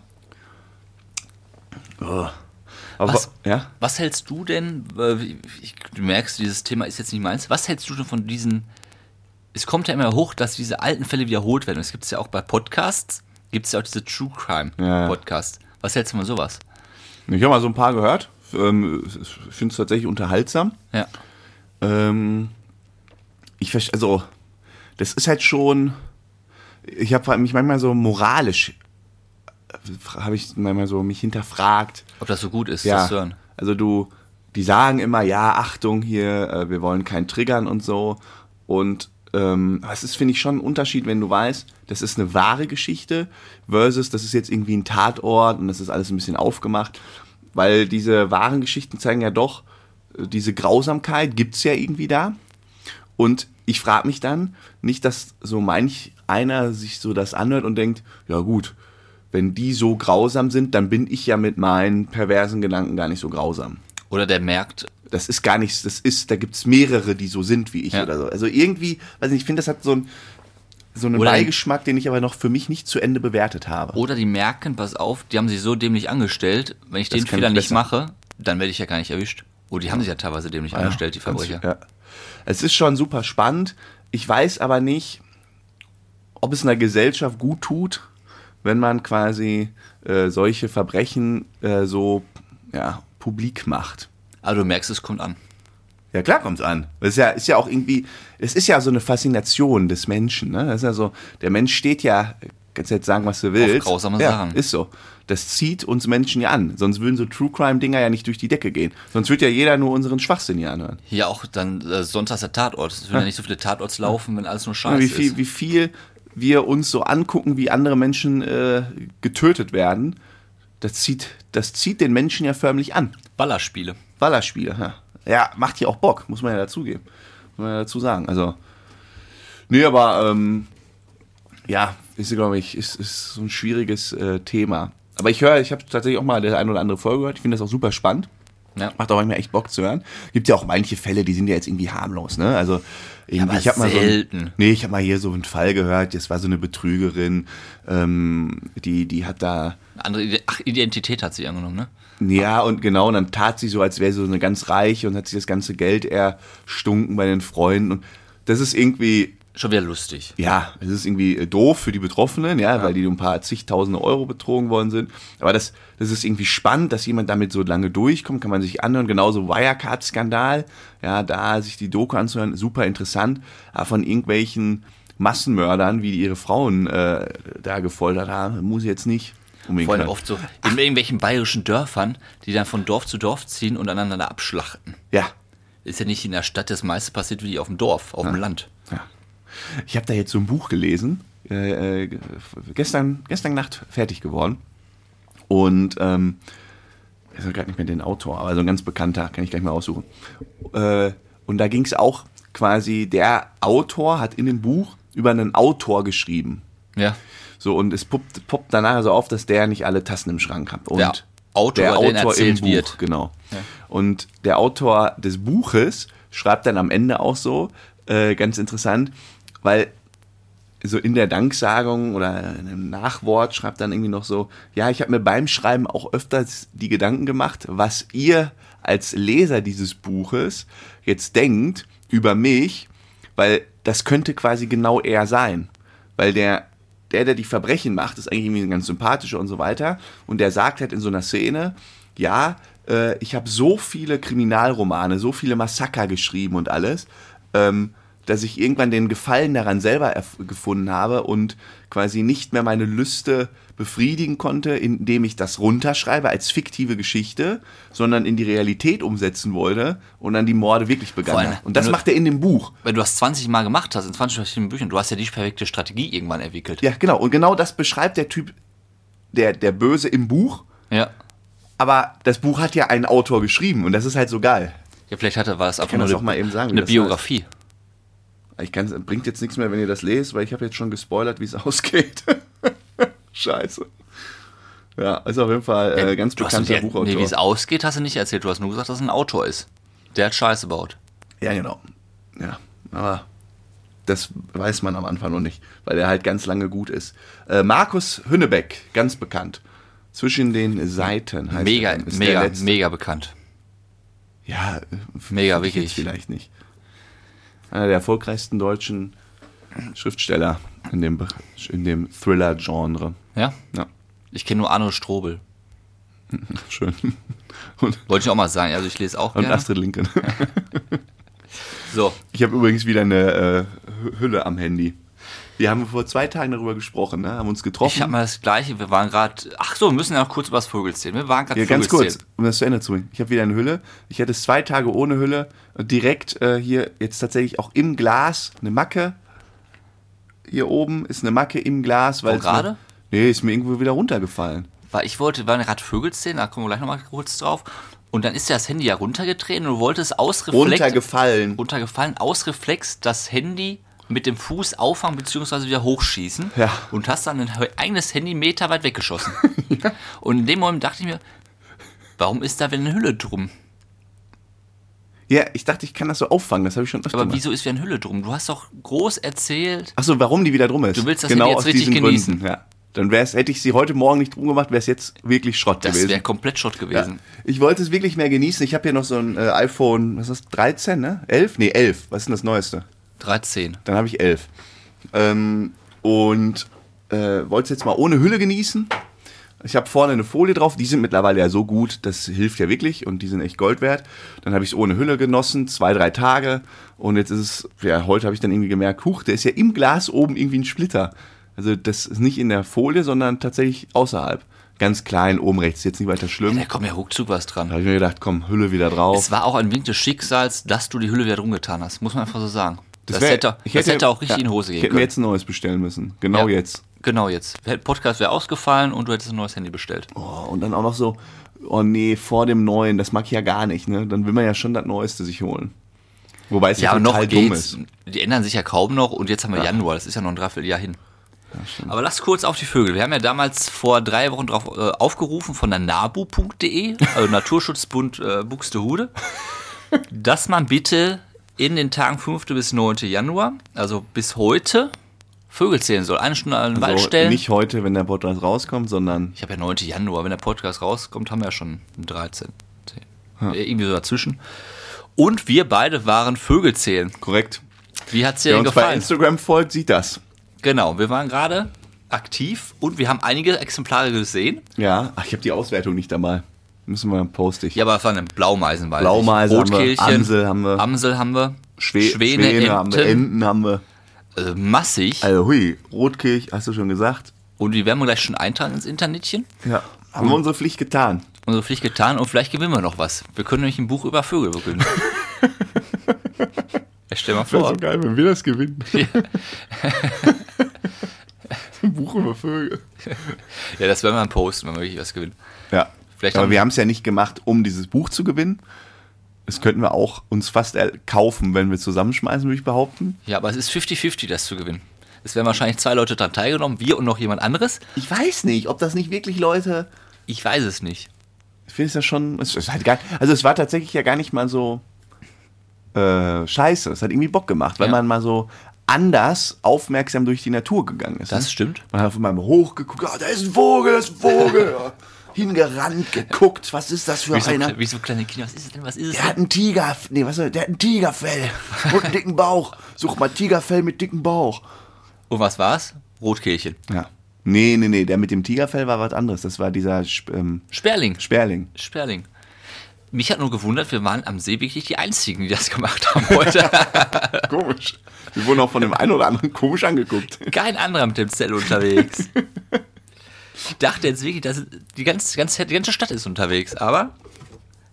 Oh. Aber, Was? ja? Was hältst du denn, äh, ich, du merkst, dieses Thema ist jetzt nicht meins, was hältst du denn von diesen, es kommt ja immer hoch, dass diese alten Fälle wiederholt werden. Es gibt es ja auch bei Podcasts, gibt es ja auch diese True Crime Ja. Podcasts. Was hältst du von sowas? Ich habe mal so ein paar gehört. Ähm, Ich finde es tatsächlich unterhaltsam. Ja. Ähm, ich verstehe, also, das ist halt schon. Ich habe mich manchmal so moralisch, habe ich manchmal so mich hinterfragt. Ob das so gut ist, Ja, das hören. also du, die sagen immer, ja, Achtung hier, äh, wir wollen keinen triggern und so. Und ähm, es ist, finde ich, schon ein Unterschied, wenn du weißt, das ist eine wahre Geschichte versus das ist jetzt irgendwie ein Tatort und das ist alles ein bisschen aufgemacht. Weil diese wahren Geschichten zeigen ja doch, äh, diese Grausamkeit gibt's ja irgendwie da. Und ich frage mich dann, nicht, dass so manch einer sich so das anhört und denkt, ja gut, wenn die so grausam sind, dann bin ich ja mit meinen perversen Gedanken gar nicht so grausam. Oder der merkt, Das ist gar nichts, das ist, da gibt's mehrere, die so sind wie ich Ja. oder so. Also irgendwie, weiß nicht, ich finde, das hat so, ein, so einen Oder- Beigeschmack, den ich aber noch für mich nicht zu Ende bewertet habe. oder die merken, pass auf, die haben sich so dämlich angestellt, wenn ich Das den Fehler ich nicht mache, dann werde ich ja gar nicht erwischt. Oh, die haben sich ja teilweise dämlich angestellt, die Verbrecher. Ja. Es ist schon super spannend. Ich weiß aber nicht, ob es einer Gesellschaft gut tut, wenn man quasi äh, solche Verbrechen äh, so ja, publik macht. Aber du merkst, es kommt an. Ja, klar kommt's an. Das ist ja, ist ja auch irgendwie, es ist ja so eine Faszination des Menschen. Ne? Das ist ja so, der Mensch steht ja, kannst jetzt sagen, was du willst. grausame ja, Sachen. Ist so. Das zieht uns Menschen ja an. Sonst würden so True Crime-Dinger ja nicht durch die Decke gehen. Sonst wird ja jeder nur unseren Schwachsinn hier anhören. Hier auch dann äh, sonntags der Tatort. Es würden ja nicht so viele Tatorts laufen, wenn alles nur Ja, Scheiße wie, viel, ist. wie viel wir uns so angucken, wie andere Menschen äh, getötet werden, das zieht, das zieht den Menschen ja förmlich an. Ballerspiele. Ballerspiele, ja. ja, macht hier auch Bock, muss man ja dazugeben. Muss man ja dazu sagen. Also, nee, aber ähm, ja, ist, glaube ich, ist, ist so ein schwieriges äh, Thema. Aber ich höre, ich habe tatsächlich auch mal der eine oder andere Folge gehört. Ich finde das auch super spannend. Ja. Macht auch manchmal echt Bock zu hören. Gibt ja auch manche Fälle, die sind ja jetzt irgendwie harmlos, ne? Also irgendwie, ich habe mal so ein, nee, ich habe mal hier so einen Fall gehört. Das war so eine Betrügerin, ähm, die die hat da andere Ach, Identität hat sie angenommen, ne? ja, und genau, und dann tat sie so, als wäre sie so eine ganz reiche und hat sich das ganze Geld erstunken bei den Freunden. Und das ist irgendwie, Schon wieder lustig. ja, es ist irgendwie äh, doof für die Betroffenen, ja, weil die um ein paar zigtausende Euro betrogen worden sind. Aber das, das ist irgendwie spannend, dass jemand damit so lange durchkommt, kann man sich anhören. Genauso Wirecard-Skandal, ja, da sich die Doku anzuhören, super interessant. Aber von irgendwelchen Massenmördern, wie die ihre Frauen äh, da gefoltert haben, muss ich jetzt nicht unbedingt Vor allem oft so in irgendwelchen bayerischen Dörfern, die dann von Dorf zu Dorf ziehen und einander abschlachten. Ja, Ist ja nicht in der Stadt das meiste passiert wie auf dem Dorf, auf dem Land. Ja. Ich habe da jetzt so ein Buch gelesen, äh, äh, gestern, gestern Nacht fertig geworden. Und ähm, ich weiß gerade nicht mehr den Autor, aber so ein ganz bekannter, kann ich gleich mal aussuchen. Äh, und da ging es auch quasi, der Autor hat in dem Buch über einen Autor geschrieben. Ja. So, und es poppt, poppt danach so auf, dass der nicht alle Tassen im Schrank hat. Und Der Autor, den erzählt Buch, wird. Genau. Und der Autor des Buches schreibt dann am Ende auch so, äh, ganz interessant, weil so in der Danksagung oder einem Nachwort schreibt dann irgendwie noch so, ja, ich habe mir beim Schreiben auch öfters die Gedanken gemacht, was ihr als Leser dieses Buches jetzt denkt über mich, weil das könnte quasi genau er sein. Weil der, der, der die Verbrechen macht, ist eigentlich irgendwie ein ganz sympathischer und so weiter. Und der sagt halt in so einer Szene, ja, äh, ich habe so viele Kriminalromane, so viele Massaker geschrieben und alles, ähm, dass ich irgendwann den Gefallen daran selber gefunden habe und quasi nicht mehr meine Lüste befriedigen konnte, indem ich das runterschreibe als fiktive Geschichte, sondern in die Realität umsetzen wollte und dann die Morde wirklich allem, Und das du- macht er in dem Buch. Wenn du das 20 Mal gemacht hast, in 20 verschiedenen Büchern, du hast ja die perfekte Strategie irgendwann entwickelt. Ja, genau. Und genau das beschreibt der Typ, der, der Böse im Buch. Ja. Aber das Buch hat ja ein Autor geschrieben und das ist halt so geil. Ja, vielleicht hatte, war das einfach kann nur das eine, auch mal eben sagen, eine Biografie. Ich kann, bringt jetzt nichts mehr, wenn ihr das lest, weil ich habe jetzt schon gespoilert, wie es ausgeht. Scheiße. Ja, ist auf jeden Fall äh, ganz Du bekannter nicht- Buchautor. Nee, wie es ausgeht, hast du nicht erzählt. Du hast nur gesagt, dass es ein Autor ist. Der hat Scheiße baut. ja, genau. Ja, aber das weiß man am Anfang noch nicht, weil er halt ganz lange gut ist. Äh, Markus Hünnebeck, ganz bekannt. Zwischen den Seiten heißt Mega, er, mega, mega bekannt. Ja, äh, Mega wichtig. Vielleicht nicht. Einer der erfolgreichsten deutschen Schriftsteller in dem, in dem Thriller-Genre. Ja? Ja, Ich kenne nur Arno Strobel. schön. Und, Wollte ich auch mal sagen. Also ich lese auch und gerne. Astrid Lincoln. So, Ich habe übrigens wieder eine äh, Hü- Hülle am Handy. Wir haben vor zwei Tagen darüber gesprochen, ne? haben uns getroffen. ich habe mal das Gleiche. Wir waren gerade. Ach so, wir müssen ja noch kurz über das Vögelzählen. Wir waren gerade ja, ganz kurz, um das zu Ende zu bringen. Ich habe wieder eine Hülle. Ich hatte es zwei Tage ohne Hülle. Und direkt äh, hier jetzt tatsächlich auch im Glas eine Macke. Hier oben ist eine Macke im Glas. Weil gerade? Nee, ist mir irgendwo wieder runtergefallen. Weil ich wollte, wir waren gerade Vögelzählen, da kommen wir gleich nochmal kurz drauf. Und dann ist ja das Handy ja runtergetreten und du wolltest aus Reflex. Runtergefallen. runtergefallen, aus Reflex das Handy mit dem Fuß auffangen bzw. wieder hochschießen Ja. und hast dann ein eigenes Handy Meter weit weggeschossen. Und in dem Moment dachte ich mir, warum ist da wieder eine Hülle drum? Ja, ich dachte, ich kann das so auffangen. Das habe ich schon öfter Aber gemacht. wieso ist wieder eine Hülle drum? Du hast doch groß erzählt. Achso, warum die wieder drum ist. Du willst das genau Handy jetzt aus richtig diesen genießen. Gründen. Ja. Dann wär's, hätte ich sie heute Morgen nicht drum gemacht, wäre es jetzt wirklich Schrott Das gewesen. wäre komplett Schrott Ja. gewesen. Ich wollte es wirklich mehr genießen. Ich habe hier noch so ein äh, iPhone, was ist das, 13, ne? 11? Nee, 11. Was ist denn das Neueste? 13. Dann habe ich 11. Ähm, und äh, wollte es jetzt mal ohne Hülle genießen. Ich habe vorne eine Folie drauf, die sind mittlerweile ja so gut, das hilft ja wirklich und die sind echt Gold wert. Dann habe ich es ohne Hülle genossen, zwei, drei Tage und jetzt ist es, ja, heute habe ich dann irgendwie gemerkt, huch, der ist ja im Glas oben irgendwie ein Splitter. Also das ist nicht in der Folie, sondern tatsächlich außerhalb. Ganz klein, oben rechts, jetzt nicht weiter schlimm. Da kommt ja ruckzuck was dran. Da habe ich mir gedacht, komm, Hülle wieder drauf. Es war auch ein Wink des Schicksals, dass du die Hülle wieder drum getan hast. Muss man einfach so sagen. Das, wär- hätte, ich das hätte auch richtig ja, in die Hose gehen hätte mir können. jetzt ein neues bestellen müssen. Genau Ja. jetzt. Genau jetzt. Der Podcast wäre ausgefallen und du hättest ein neues Handy bestellt. Oh, und dann auch noch so, oh nee, vor dem Neuen, das mag ich ja gar nicht, ne? Dann will man ja schon das Neueste sich holen. Wobei es ja, Ja, total noch dumm ist. Die ändern sich ja kaum noch und jetzt haben wir Januar, das ist ja noch ein Dreivierteljahr hin. aber lass kurz auf die Vögel. Wir haben ja damals vor drei Wochen drauf äh, aufgerufen von der nabu.de, also Naturschutzbund äh, Buxtehude, dass man bitte in den Tagen 5. bis 9. Januar, also bis heute, Vögel zählen soll. Eine Stunde an den Wald Also stellen. nicht heute, wenn der Podcast rauskommt, sondern Ich habe ja 9. Januar, wenn der Podcast rauskommt, haben wir ja schon den 13. Äh, Irgendwie so dazwischen. Und wir beide waren Vögel zählen. korrekt. Wie hat's dir Wer denn uns bei gefallen? Instagram folgt, sieht das. Genau, wir waren gerade aktiv und wir haben einige Exemplare gesehen. Ja, ach, ich habe die Auswertung nicht dabei. Müssen wir poste ich. Ja, aber es waren Blaumeisen, weiß Blaumeisen ich. haben wir, Rotkehlchen, Amsel haben wir. Amsel haben wir, Schwä Schwäne, Schwäne haben wir, Enten, Enten haben wir. äh, massig. Also hui, Rotkirch, hast du schon gesagt. Und die werden wir gleich schon eintragen ins Internetchen. Ja. Haben wir unsere Pflicht getan. Unsere Pflicht getan und vielleicht gewinnen wir noch was. Wir können nämlich ein Buch über Vögel gewinnen. Ja, Stell mal vor. geil, wenn wir das gewinnen. Ein Buch über Vögel. Ja, das werden wir dann posten, wenn wir wirklich was gewinnen. Ja. Vielleicht Aber wir haben es ja nicht gemacht, um dieses Buch zu gewinnen. Das könnten wir auch uns fast kaufen, wenn wir zusammenschmeißen, würde ich behaupten. Ja, aber es ist 50-50, das zu gewinnen. Es werden wahrscheinlich zwei Leute daran teilgenommen, wir und noch jemand anderes. Ich weiß nicht, ob das nicht wirklich Leute. Ich weiß es nicht. Ich finde es ja schon. Es ist halt gar, also es war tatsächlich ja gar nicht mal so äh, scheiße. Es hat irgendwie Bock gemacht, weil Ja. man mal so anders aufmerksam durch die Natur gegangen ist. Das ne? stimmt. Man hat auf einmal hochgeguckt, ah, da ist ein Vogel, da ist ein Vogel. Hingerannt, geguckt, was ist das für Wie so, einer? wie so kleine Kinder, was ist es denn, was ist es Der hat denn? einen Tiger, nee, was, der hat einen Tigerfell und einen dicken Bauch. Such mal Tigerfell mit dicken Bauch. Und was war's? Rotkehlchen. Ja. Nee, nee, nee, der mit dem Tigerfell war was anderes. Das war dieser ähm, Sperling. Sperling. Sperling. Mich hat nur gewundert, wir waren am See wirklich die Einzigen, die das gemacht haben heute. Komisch. Wir wurden auch von dem einen oder anderen komisch angeguckt. Kein anderer mit dem Zell unterwegs. Ich dachte jetzt wirklich, dass die ganze, ganze, die ganze Stadt ist unterwegs, aber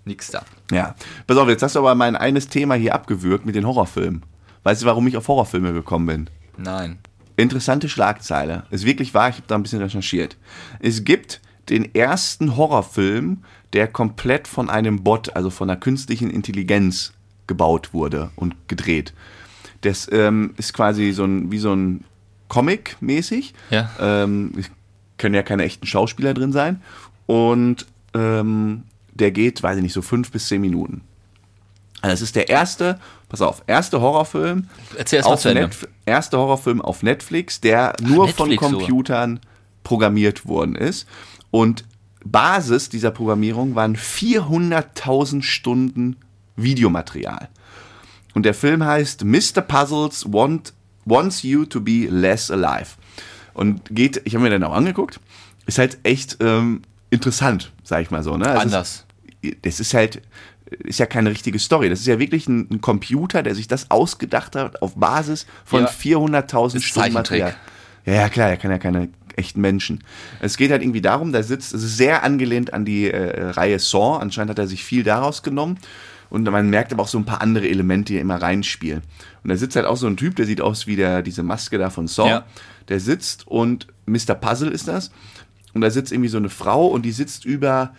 nix da. Ja. Pass auf, jetzt hast du aber mein eines Thema hier abgewürgt mit den Horrorfilmen. Weißt du, warum ich auf Horrorfilme gekommen bin? Nein. Interessante Schlagzeile. Ist wirklich wahr, ich habe da ein bisschen recherchiert. Es gibt den ersten Horrorfilm, der komplett von einem Bot, also von einer künstlichen Intelligenz gebaut wurde und gedreht. Das ähm, ist quasi so ein, wie so ein Comic mäßig. Ja. Ähm, können ja keine echten Schauspieler drin sein. Und ähm, der geht, weiß ich nicht, so fünf bis zehn Minuten. Also das ist der erste, pass auf, erste Horrorfilm. Erzähl erst auf zu Ende. Netf- Erste Horrorfilm auf Netflix, der nur von Netflix sogar. Computern programmiert worden ist. Und Basis dieser Programmierung waren 400.000 Stunden Videomaterial. Und der Film heißt Mr. Puzzles want, Wants You to Be Less Alive. Und geht, ich habe mir den auch angeguckt, ist halt echt ähm, interessant, sag ich mal so. Ne? Also es Anders. Ist, das ist halt, ist ja keine richtige Story. Das ist ja wirklich ein, ein Computer, der sich das ausgedacht hat auf Basis von Ja. 400.000 Ist Stunden. Material. Ja, ja, klar, er kann ja keine echten Menschen. Es geht halt irgendwie darum, da sitzt, es ist sehr angelehnt an die äh, Reihe Saw. Anscheinend hat er sich viel daraus genommen. Und man merkt aber auch so ein paar andere Elemente, die immer reinspielen. Und da sitzt halt auch so ein Typ, der sieht aus wie der, diese Maske da von Saw. Ja. Der sitzt und Mr. Puzzle ist das. Und da sitzt irgendwie so eine Frau und die sitzt über,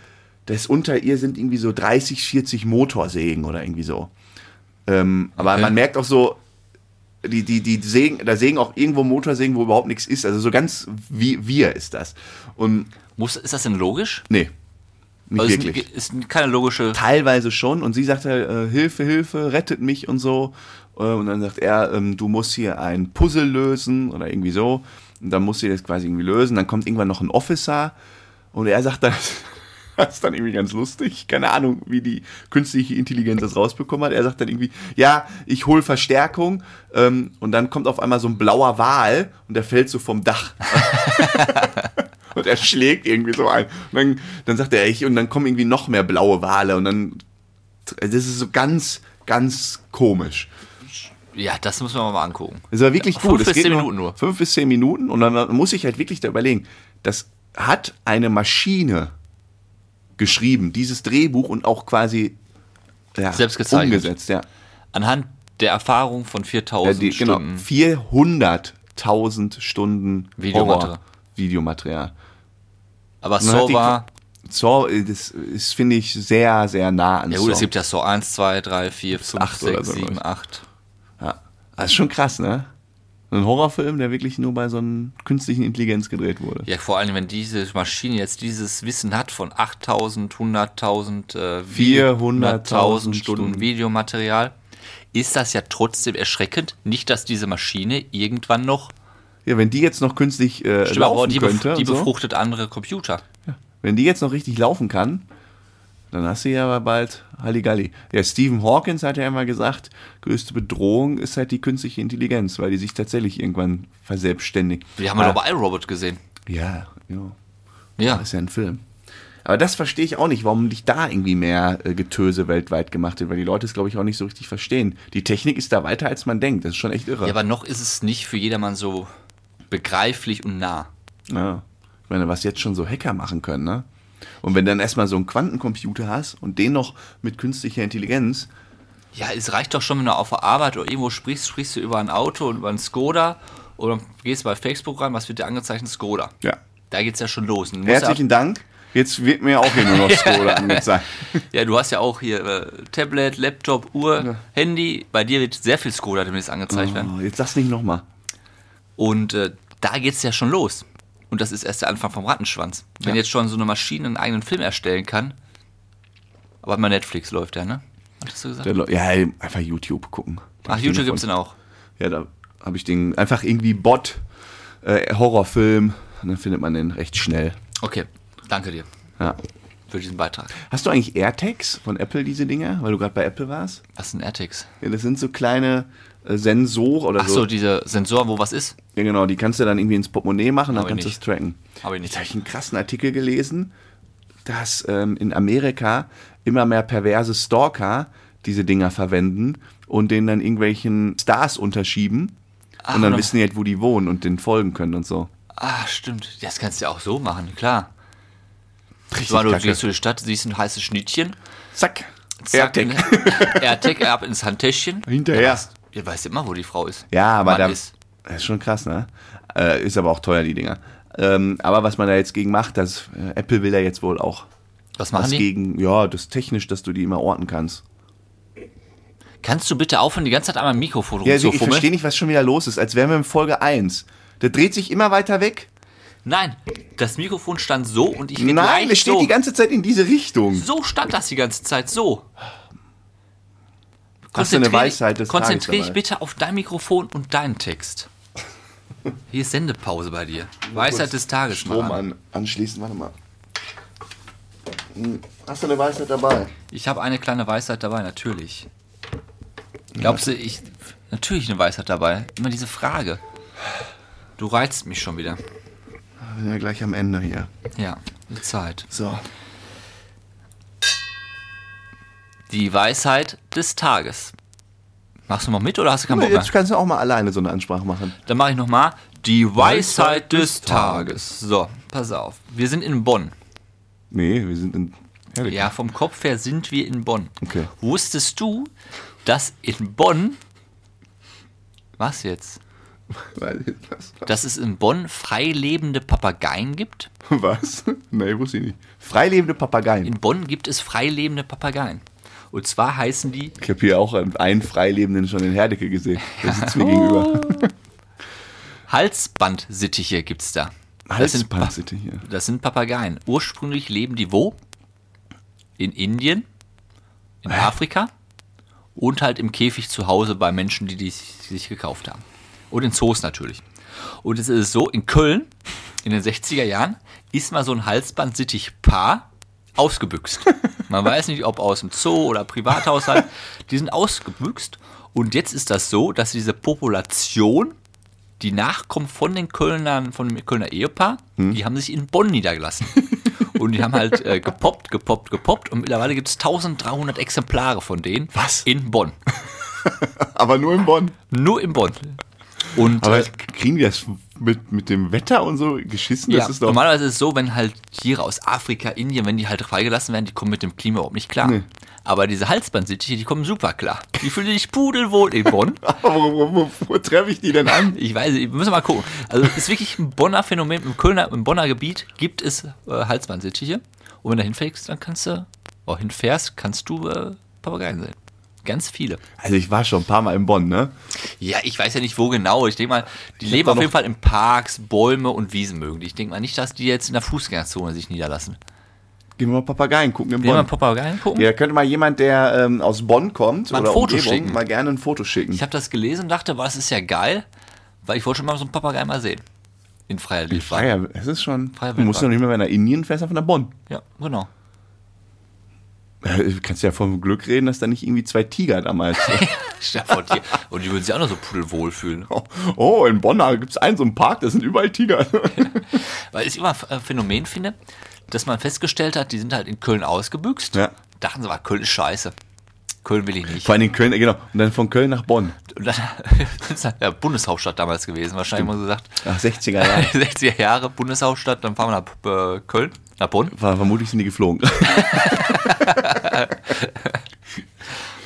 das unter ihr sind irgendwie so 30, 40 Motorsägen oder irgendwie so. Ähm, aber Okay. man merkt auch so, die, die, die sägen, da sägen auch irgendwo Motorsägen, wo überhaupt nichts ist. Also so ganz wie wir ist das. Und Muss, ist das denn logisch? nee, nicht Also wirklich. Ist, ist keine logische. Teilweise schon. Und sie sagt halt, äh, Hilfe, Hilfe, rettet mich und so. Äh, und dann sagt er, ähm, du musst hier ein Puzzle lösen oder irgendwie so. Und dann muss sie das quasi irgendwie lösen. Dann kommt irgendwann noch ein Officer und er sagt dann, das ist dann irgendwie ganz lustig. Keine Ahnung, wie die künstliche Intelligenz das rausbekommen hat. Er sagt dann irgendwie, ja, ich hole Verstärkung. Ähm, und dann kommt auf einmal so ein blauer Wal und der fällt so vom Dach. und er schlägt irgendwie so ein. Und dann, dann sagt er, ich, und dann kommen irgendwie noch mehr blaue Wale. Und dann, das ist so ganz, ganz komisch. Ja, das muss man mal angucken. Das war wirklich Fünf gut. bis Es geht zehn Minuten nur. Fünf bis zehn Minuten und dann muss ich halt wirklich da überlegen, das hat eine Maschine geschrieben, dieses Drehbuch und auch quasi ja, Selbst gezeichnet. umgesetzt, ja. Anhand der Erfahrung von 4000 ja die, genau, Stunden. 400.000 Stunden Videomaterial. Horror- Videomaterial. Aber Saw war. So, das ist, finde ich, sehr, sehr nah an Ja gut, Saw. es gibt ja Saw 1, 2, 3, 4, 5, acht oder 6, so, 7, glaub ich. 8. ja. Das ist schon krass, ne? Ein Horrorfilm, der wirklich nur bei so einer künstlichen Intelligenz gedreht wurde. Ja, vor allem, wenn diese Maschine jetzt dieses Wissen hat von 8000, 100.000, äh, 400.000 Stunden Stunden. Videomaterial, ist das ja trotzdem erschreckend. Nicht, dass diese Maschine irgendwann noch, Ja, wenn die jetzt noch künstlich äh, Stimmt, aber laufen die, könnte, bef die so, befruchtet andere Computer. wenn die jetzt noch richtig laufen kann, dann hast du ja aber bald Halligalli. Ja, Stephen Hawkins hat ja immer gesagt, größte Bedrohung ist halt die künstliche Intelligenz, weil die sich tatsächlich irgendwann verselbstständigt. Wir haben ja Ah, doch bei iRobot gesehen. Ja, ja, Ja. ist ja ein Film. Aber das verstehe ich auch nicht, warum nicht da irgendwie mehr äh, Getöse weltweit gemacht wird, weil die Leute es, glaube ich, auch nicht so richtig verstehen. Die Technik ist da weiter, als man denkt. Das ist schon echt irre. Ja, aber noch ist es nicht für jedermann so begreiflich und nah. Ja. Ich meine, was jetzt schon so Hacker machen können, ne? Und wenn dann erstmal so einen Quantencomputer hast und den noch mit künstlicher Intelligenz, Ja, es reicht doch schon, wenn du auf der Arbeit oder irgendwo sprichst, sprichst du über ein Auto und über einen Skoda oder gehst bei Facebook rein, was wird dir angezeichnet? Skoda. ja. Da geht's ja schon los. Du Herzlichen Dank. Jetzt wird mir auch hier nur noch Skoda angezeigt. Ja, ja, du hast ja auch hier äh, Tablet, Laptop, Uhr, Handy. Bei dir wird sehr viel Skoda demnächst angezeigt werden. Oh, jetzt sag's nicht nochmal. Und äh, da geht's ja schon los. Und das ist erst der Anfang vom Rattenschwanz. Wenn Ja. jetzt schon so eine Maschine einen eigenen Film erstellen kann. Aber bei Netflix läuft der, ne? Hattest du gesagt? Der Ja, einfach YouTube gucken. Da Ach, YouTube den gibt's den auch. Ja, da habe ich den einfach irgendwie Bot, äh, Horrorfilm, und dann findet man den recht schnell. Okay, danke dir Ja. Für diesen Beitrag. Hast du eigentlich AirTags von Apple, diese Dinger? Weil du gerade bei Apple warst? Was sind AirTags? Ja, das sind so kleine äh, Sensoren oder Ach so. so, diese Sensoren, wo was ist? Ja, genau, die kannst du dann irgendwie ins Portemonnaie machen, dann kannst du es tracken. Hab ich nicht. Jetzt habe ich einen krassen Artikel gelesen, dass ähm, in Amerika immer mehr perverse Stalker diese Dinger verwenden und denen dann irgendwelchen Stars unterschieben. Ach, und dann wissen die halt, wo die wohnen und denen folgen können und so. Ah, stimmt. Das kannst du ja auch so machen, klar. Richtig Weil du gehst durch die Stadt, siehst ein heißes Schnittchen. Zack. zack, AirTag. AirTag ab ins Handtäschchen. Hinterher. Ja, Ihr weißt immer, wo die Frau ist. Ja, aber da, ist. das ist schon krass, ne? Äh, ist aber auch teuer, die Dinger. Ähm, aber was man da jetzt gegen macht, das, äh, Apple will da jetzt wohl auch Was machen was die? gegen, ja, das technisch, dass du die immer orten kannst. Kannst du bitte aufhören, die ganze Zeit einmal am Mikrofon Ja, also ich rumzufummeln? verstehe nicht, was schon wieder los ist, als wären wir in Folge 1. Der dreht sich immer weiter weg. Nein, das Mikrofon stand so und ich Nein, es steht so. die ganze Zeit in diese Richtung. so stand das die ganze Zeit, so. Hast du eine Weisheit des Konzentriere dich bitte auf dein Mikrofon und deinen Text. Hier ist Sendepause bei dir. Weisheit des Tages, Strom Mann. an, anschließen, warte mal. Hm, Hast du eine Weisheit dabei? Ich habe eine kleine Weisheit dabei, natürlich. Glaubst du, ich. Natürlich eine Weisheit dabei. Immer diese Frage. Du reizt mich schon wieder. Wir sind ja gleich am Ende hier. Ja, die Zeit. So. Die Weisheit des Tages. Machst du mal mit oder hast du keinen Bock mehr? Jetzt kannst du auch mal alleine so eine Ansprache machen. Dann mache ich nochmal die Weisheit des Tages. So, pass auf. Wir sind in Bonn. Nee, wir sind in. Herrlich. Ja, vom Kopf her sind wir in Bonn. Okay. Wusstest du, dass in Bonn. Was jetzt? Dass es in Bonn freilebende Papageien gibt? Was? Nee, wusste ich nicht. Freilebende Papageien. In Bonn gibt es freilebende Papageien. Und zwar heißen die Ich habe hier auch einen Freilebenden schon in Herdecke gesehen. Der sitzt mir gegenüber. Halsbandsittiche gibt's da. Das sind, Pa- Halsbandsitte hier. das sind Papageien. Ursprünglich leben die wo? In Indien, in Afrika und halt im Käfig zu Hause bei Menschen, die die sich gekauft haben. Und in Zoos natürlich. Und es ist so, in Köln, in den 60er Jahren, ist mal so ein Halsband-Sittich-Paar ausgebüxt. Man weiß nicht, ob aus dem Zoo oder Privathaushalt. Die sind ausgebüxt. Und jetzt ist das so, dass diese Population, die Nachkommen von den Kölnern, von dem Kölner Ehepaar, die haben sich in Bonn niedergelassen. Und die haben halt äh, gepoppt, gepoppt, gepoppt. Und mittlerweile gibt es 1300 Exemplare von denen. Was? In Bonn. Aber nur in Bonn. Nur in Bonn. Und Aber äh, kriegen die das mit, mit dem Wetter und so geschissen? Das ja, ist normalerweise ist es so, wenn halt Tiere aus Afrika, Indien, wenn die halt freigelassen werden, die kommen mit dem Klima überhaupt nicht klar. Nee. Aber diese Halsbandsittiche, die kommen super klar. Die fühlen sich pudelwohl in Bonn. Aber wo, wo, wo, treffe ich die denn an? Ich weiß nicht, wir müssen mal gucken. Also es ist wirklich ein Bonner Phänomen. Im Kölner, im Bonner Gebiet gibt es äh, Halsbandsittiche. Und wenn du hinfährst, dann kannst du, oh, hinfährst, kannst du äh, Papageien sehen. Ganz viele. Also ich war schon ein paar Mal in Bonn, ne? Ja, ich weiß ja nicht, wo genau. Ich denke mal, die hab leben auf jeden Fall in Parks, Bäume und Wiesen mögen. Ich denke mal nicht, dass die jetzt in der Fußgängerzone sich niederlassen. Gehen wir mal Papageien gucken in Gehen wir mal Bonn. Papageien gucken? Ja, könnte mal jemand, der ähm, aus Bonn kommt Mal ein oder Foto Umgebung, schicken. mal gerne ein Foto schicken. Ich habe das gelesen und dachte, was ist ja geil, weil ich wollte schon mal so einen Papagei mal sehen. In freier Wildbahn. Freier, es ist schon. Freier du musst doch nicht mehr, wenn er Indien fährst, einfach nach Bonn. Ja, genau. Äh, Du kannst ja vom Glück reden, dass da nicht irgendwie zwei Tiger damals. Dir vor, die, und die würden sich auch noch so pudelwohl fühlen. oh, in Bonn gibt es einen so einen Park, da sind überall Tiger. Weil ich immer ein Phänomen finde, dass man festgestellt hat, die sind halt in Köln ausgebüxt. Ja. Dachten sie, aber Köln ist scheiße. Köln will ich nicht. Vor allem in Köln, genau. Und dann von Köln nach Bonn. Dann ist ja, Bundeshauptstadt damals gewesen, wahrscheinlich mal gesagt. Ach, 60er Jahre. 60er Jahre, Bundeshauptstadt, dann fahren wir nach äh, Köln, nach Bonn. Vermutlich sind die geflogen.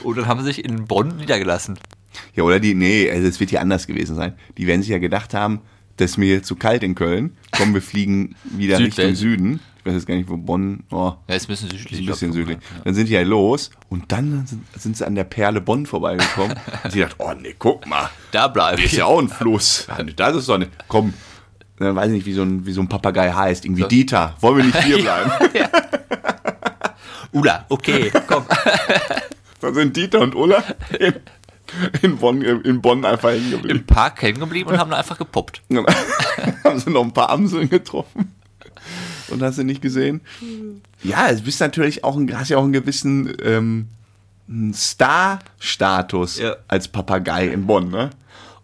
Und dann haben sie sich in Bonn niedergelassen. Ja, oder die, nee, also es wird hier anders gewesen sein. Die werden sich ja gedacht haben, das ist mir zu kalt in Köln. Komm, wir fliegen wieder Richtung Südwest. Süden. Ich weiß jetzt gar nicht, wo Bonn, oh, Ja, ist ein bisschen südlich. ist ein bisschen südlich. mal, Dann sind die halt los und dann sind, sind sie an der Perle Bonn vorbeigekommen. und sie dachten, oh nee, guck mal, Ja. Da bleibe ist ich. ja auch ein Fluss. Das ist doch nicht, komm, dann weiß ich nicht, wie so ein, wie so ein Papagei heißt. Irgendwie Dieter. Wollen wir nicht hier bleiben? Ula, okay, komm. Dann sind Dieter und Ulla in, in, Bonn, in Bonn einfach hängen geblieben. Im Park hängen geblieben und haben dann einfach gepoppt. Dann haben sie noch ein paar Amseln getroffen. Und hast du nicht gesehen? Ja, du bist natürlich auch ein, hast ja auch einen gewissen ähm, Star-Status Ja. als Papagei in Bonn, ne?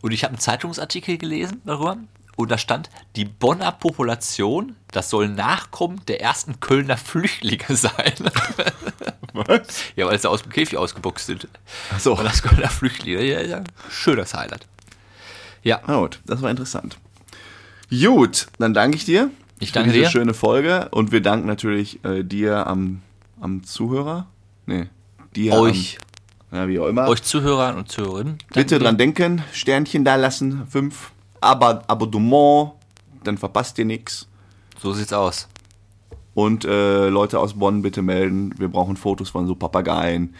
Und ich habe einen Zeitungsartikel gelesen darüber. Und da stand, die Bonner Population, das soll Nachkommen der ersten Kölner Flüchtlinge sein. Was? ja, weil sie aus dem Käfig ausgebuchst sind. Ach so. Und das Kölner Flüchtlinge, ja, ja, schönes Highlight. Ja, Na gut, das war interessant. Gut, dann danke ich dir. Ich danke für diese dir. schöne Folge. Und wir danken natürlich äh, dir am, am Zuhörer. Nee, dir euch, Am, ja, wie auch immer. euch Zuhörern und Zuhörerinnen. Bitte dran denken, Sternchen da lassen, fünf, aber Abonnement, dann verpasst ihr nichts. So sieht's aus. Und äh, Leute aus Bonn bitte melden, wir brauchen Fotos von so Papageien.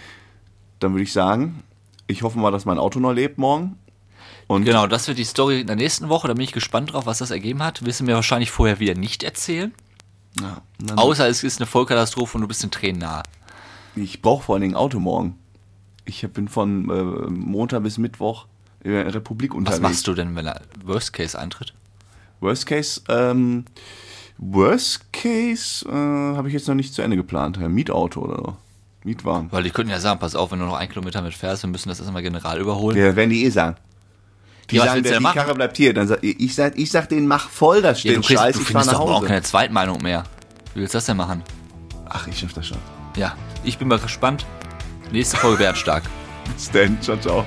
Dann würde ich sagen, ich hoffe mal, dass mein Auto noch lebt morgen. Und Genau, das wird die Story in der nächsten Woche. Da bin ich gespannt drauf, was das ergeben hat. Wissen wir wahrscheinlich vorher wieder nicht erzählen. ja, Außer es ist eine Vollkatastrophe und du bist den Tränen nahe. ich brauche vor allen Dingen ein Auto morgen. Ich bin von äh, Montag bis Mittwoch in der Republik Was unterwegs. machst du denn, wenn er Worst Case eintritt? Worst Case, ähm, Worst Case äh, habe ich jetzt noch nicht zu Ende geplant. Ja, Mietauto oder so. Mietwagen. Weil die könnten ja sagen, pass auf, wenn du noch einen Kilometer mit fährst, wir müssen das erstmal general überholen. Ja, werden die eh sagen. Die Ja, sagen, der, die machen? Karre bleibt hier. Dann sag, ich, sag, ich sag denen, mach voll das Ja, kriegst, Scheiß, du ich fahr findest nach doch auch Hause. keine Zweitmeinung mehr. Wie willst du das denn machen? Ach, ich schaff das schon. Ja, ich bin mal gespannt. Nächste Folge Bert stark. Stan, ciao, ciao.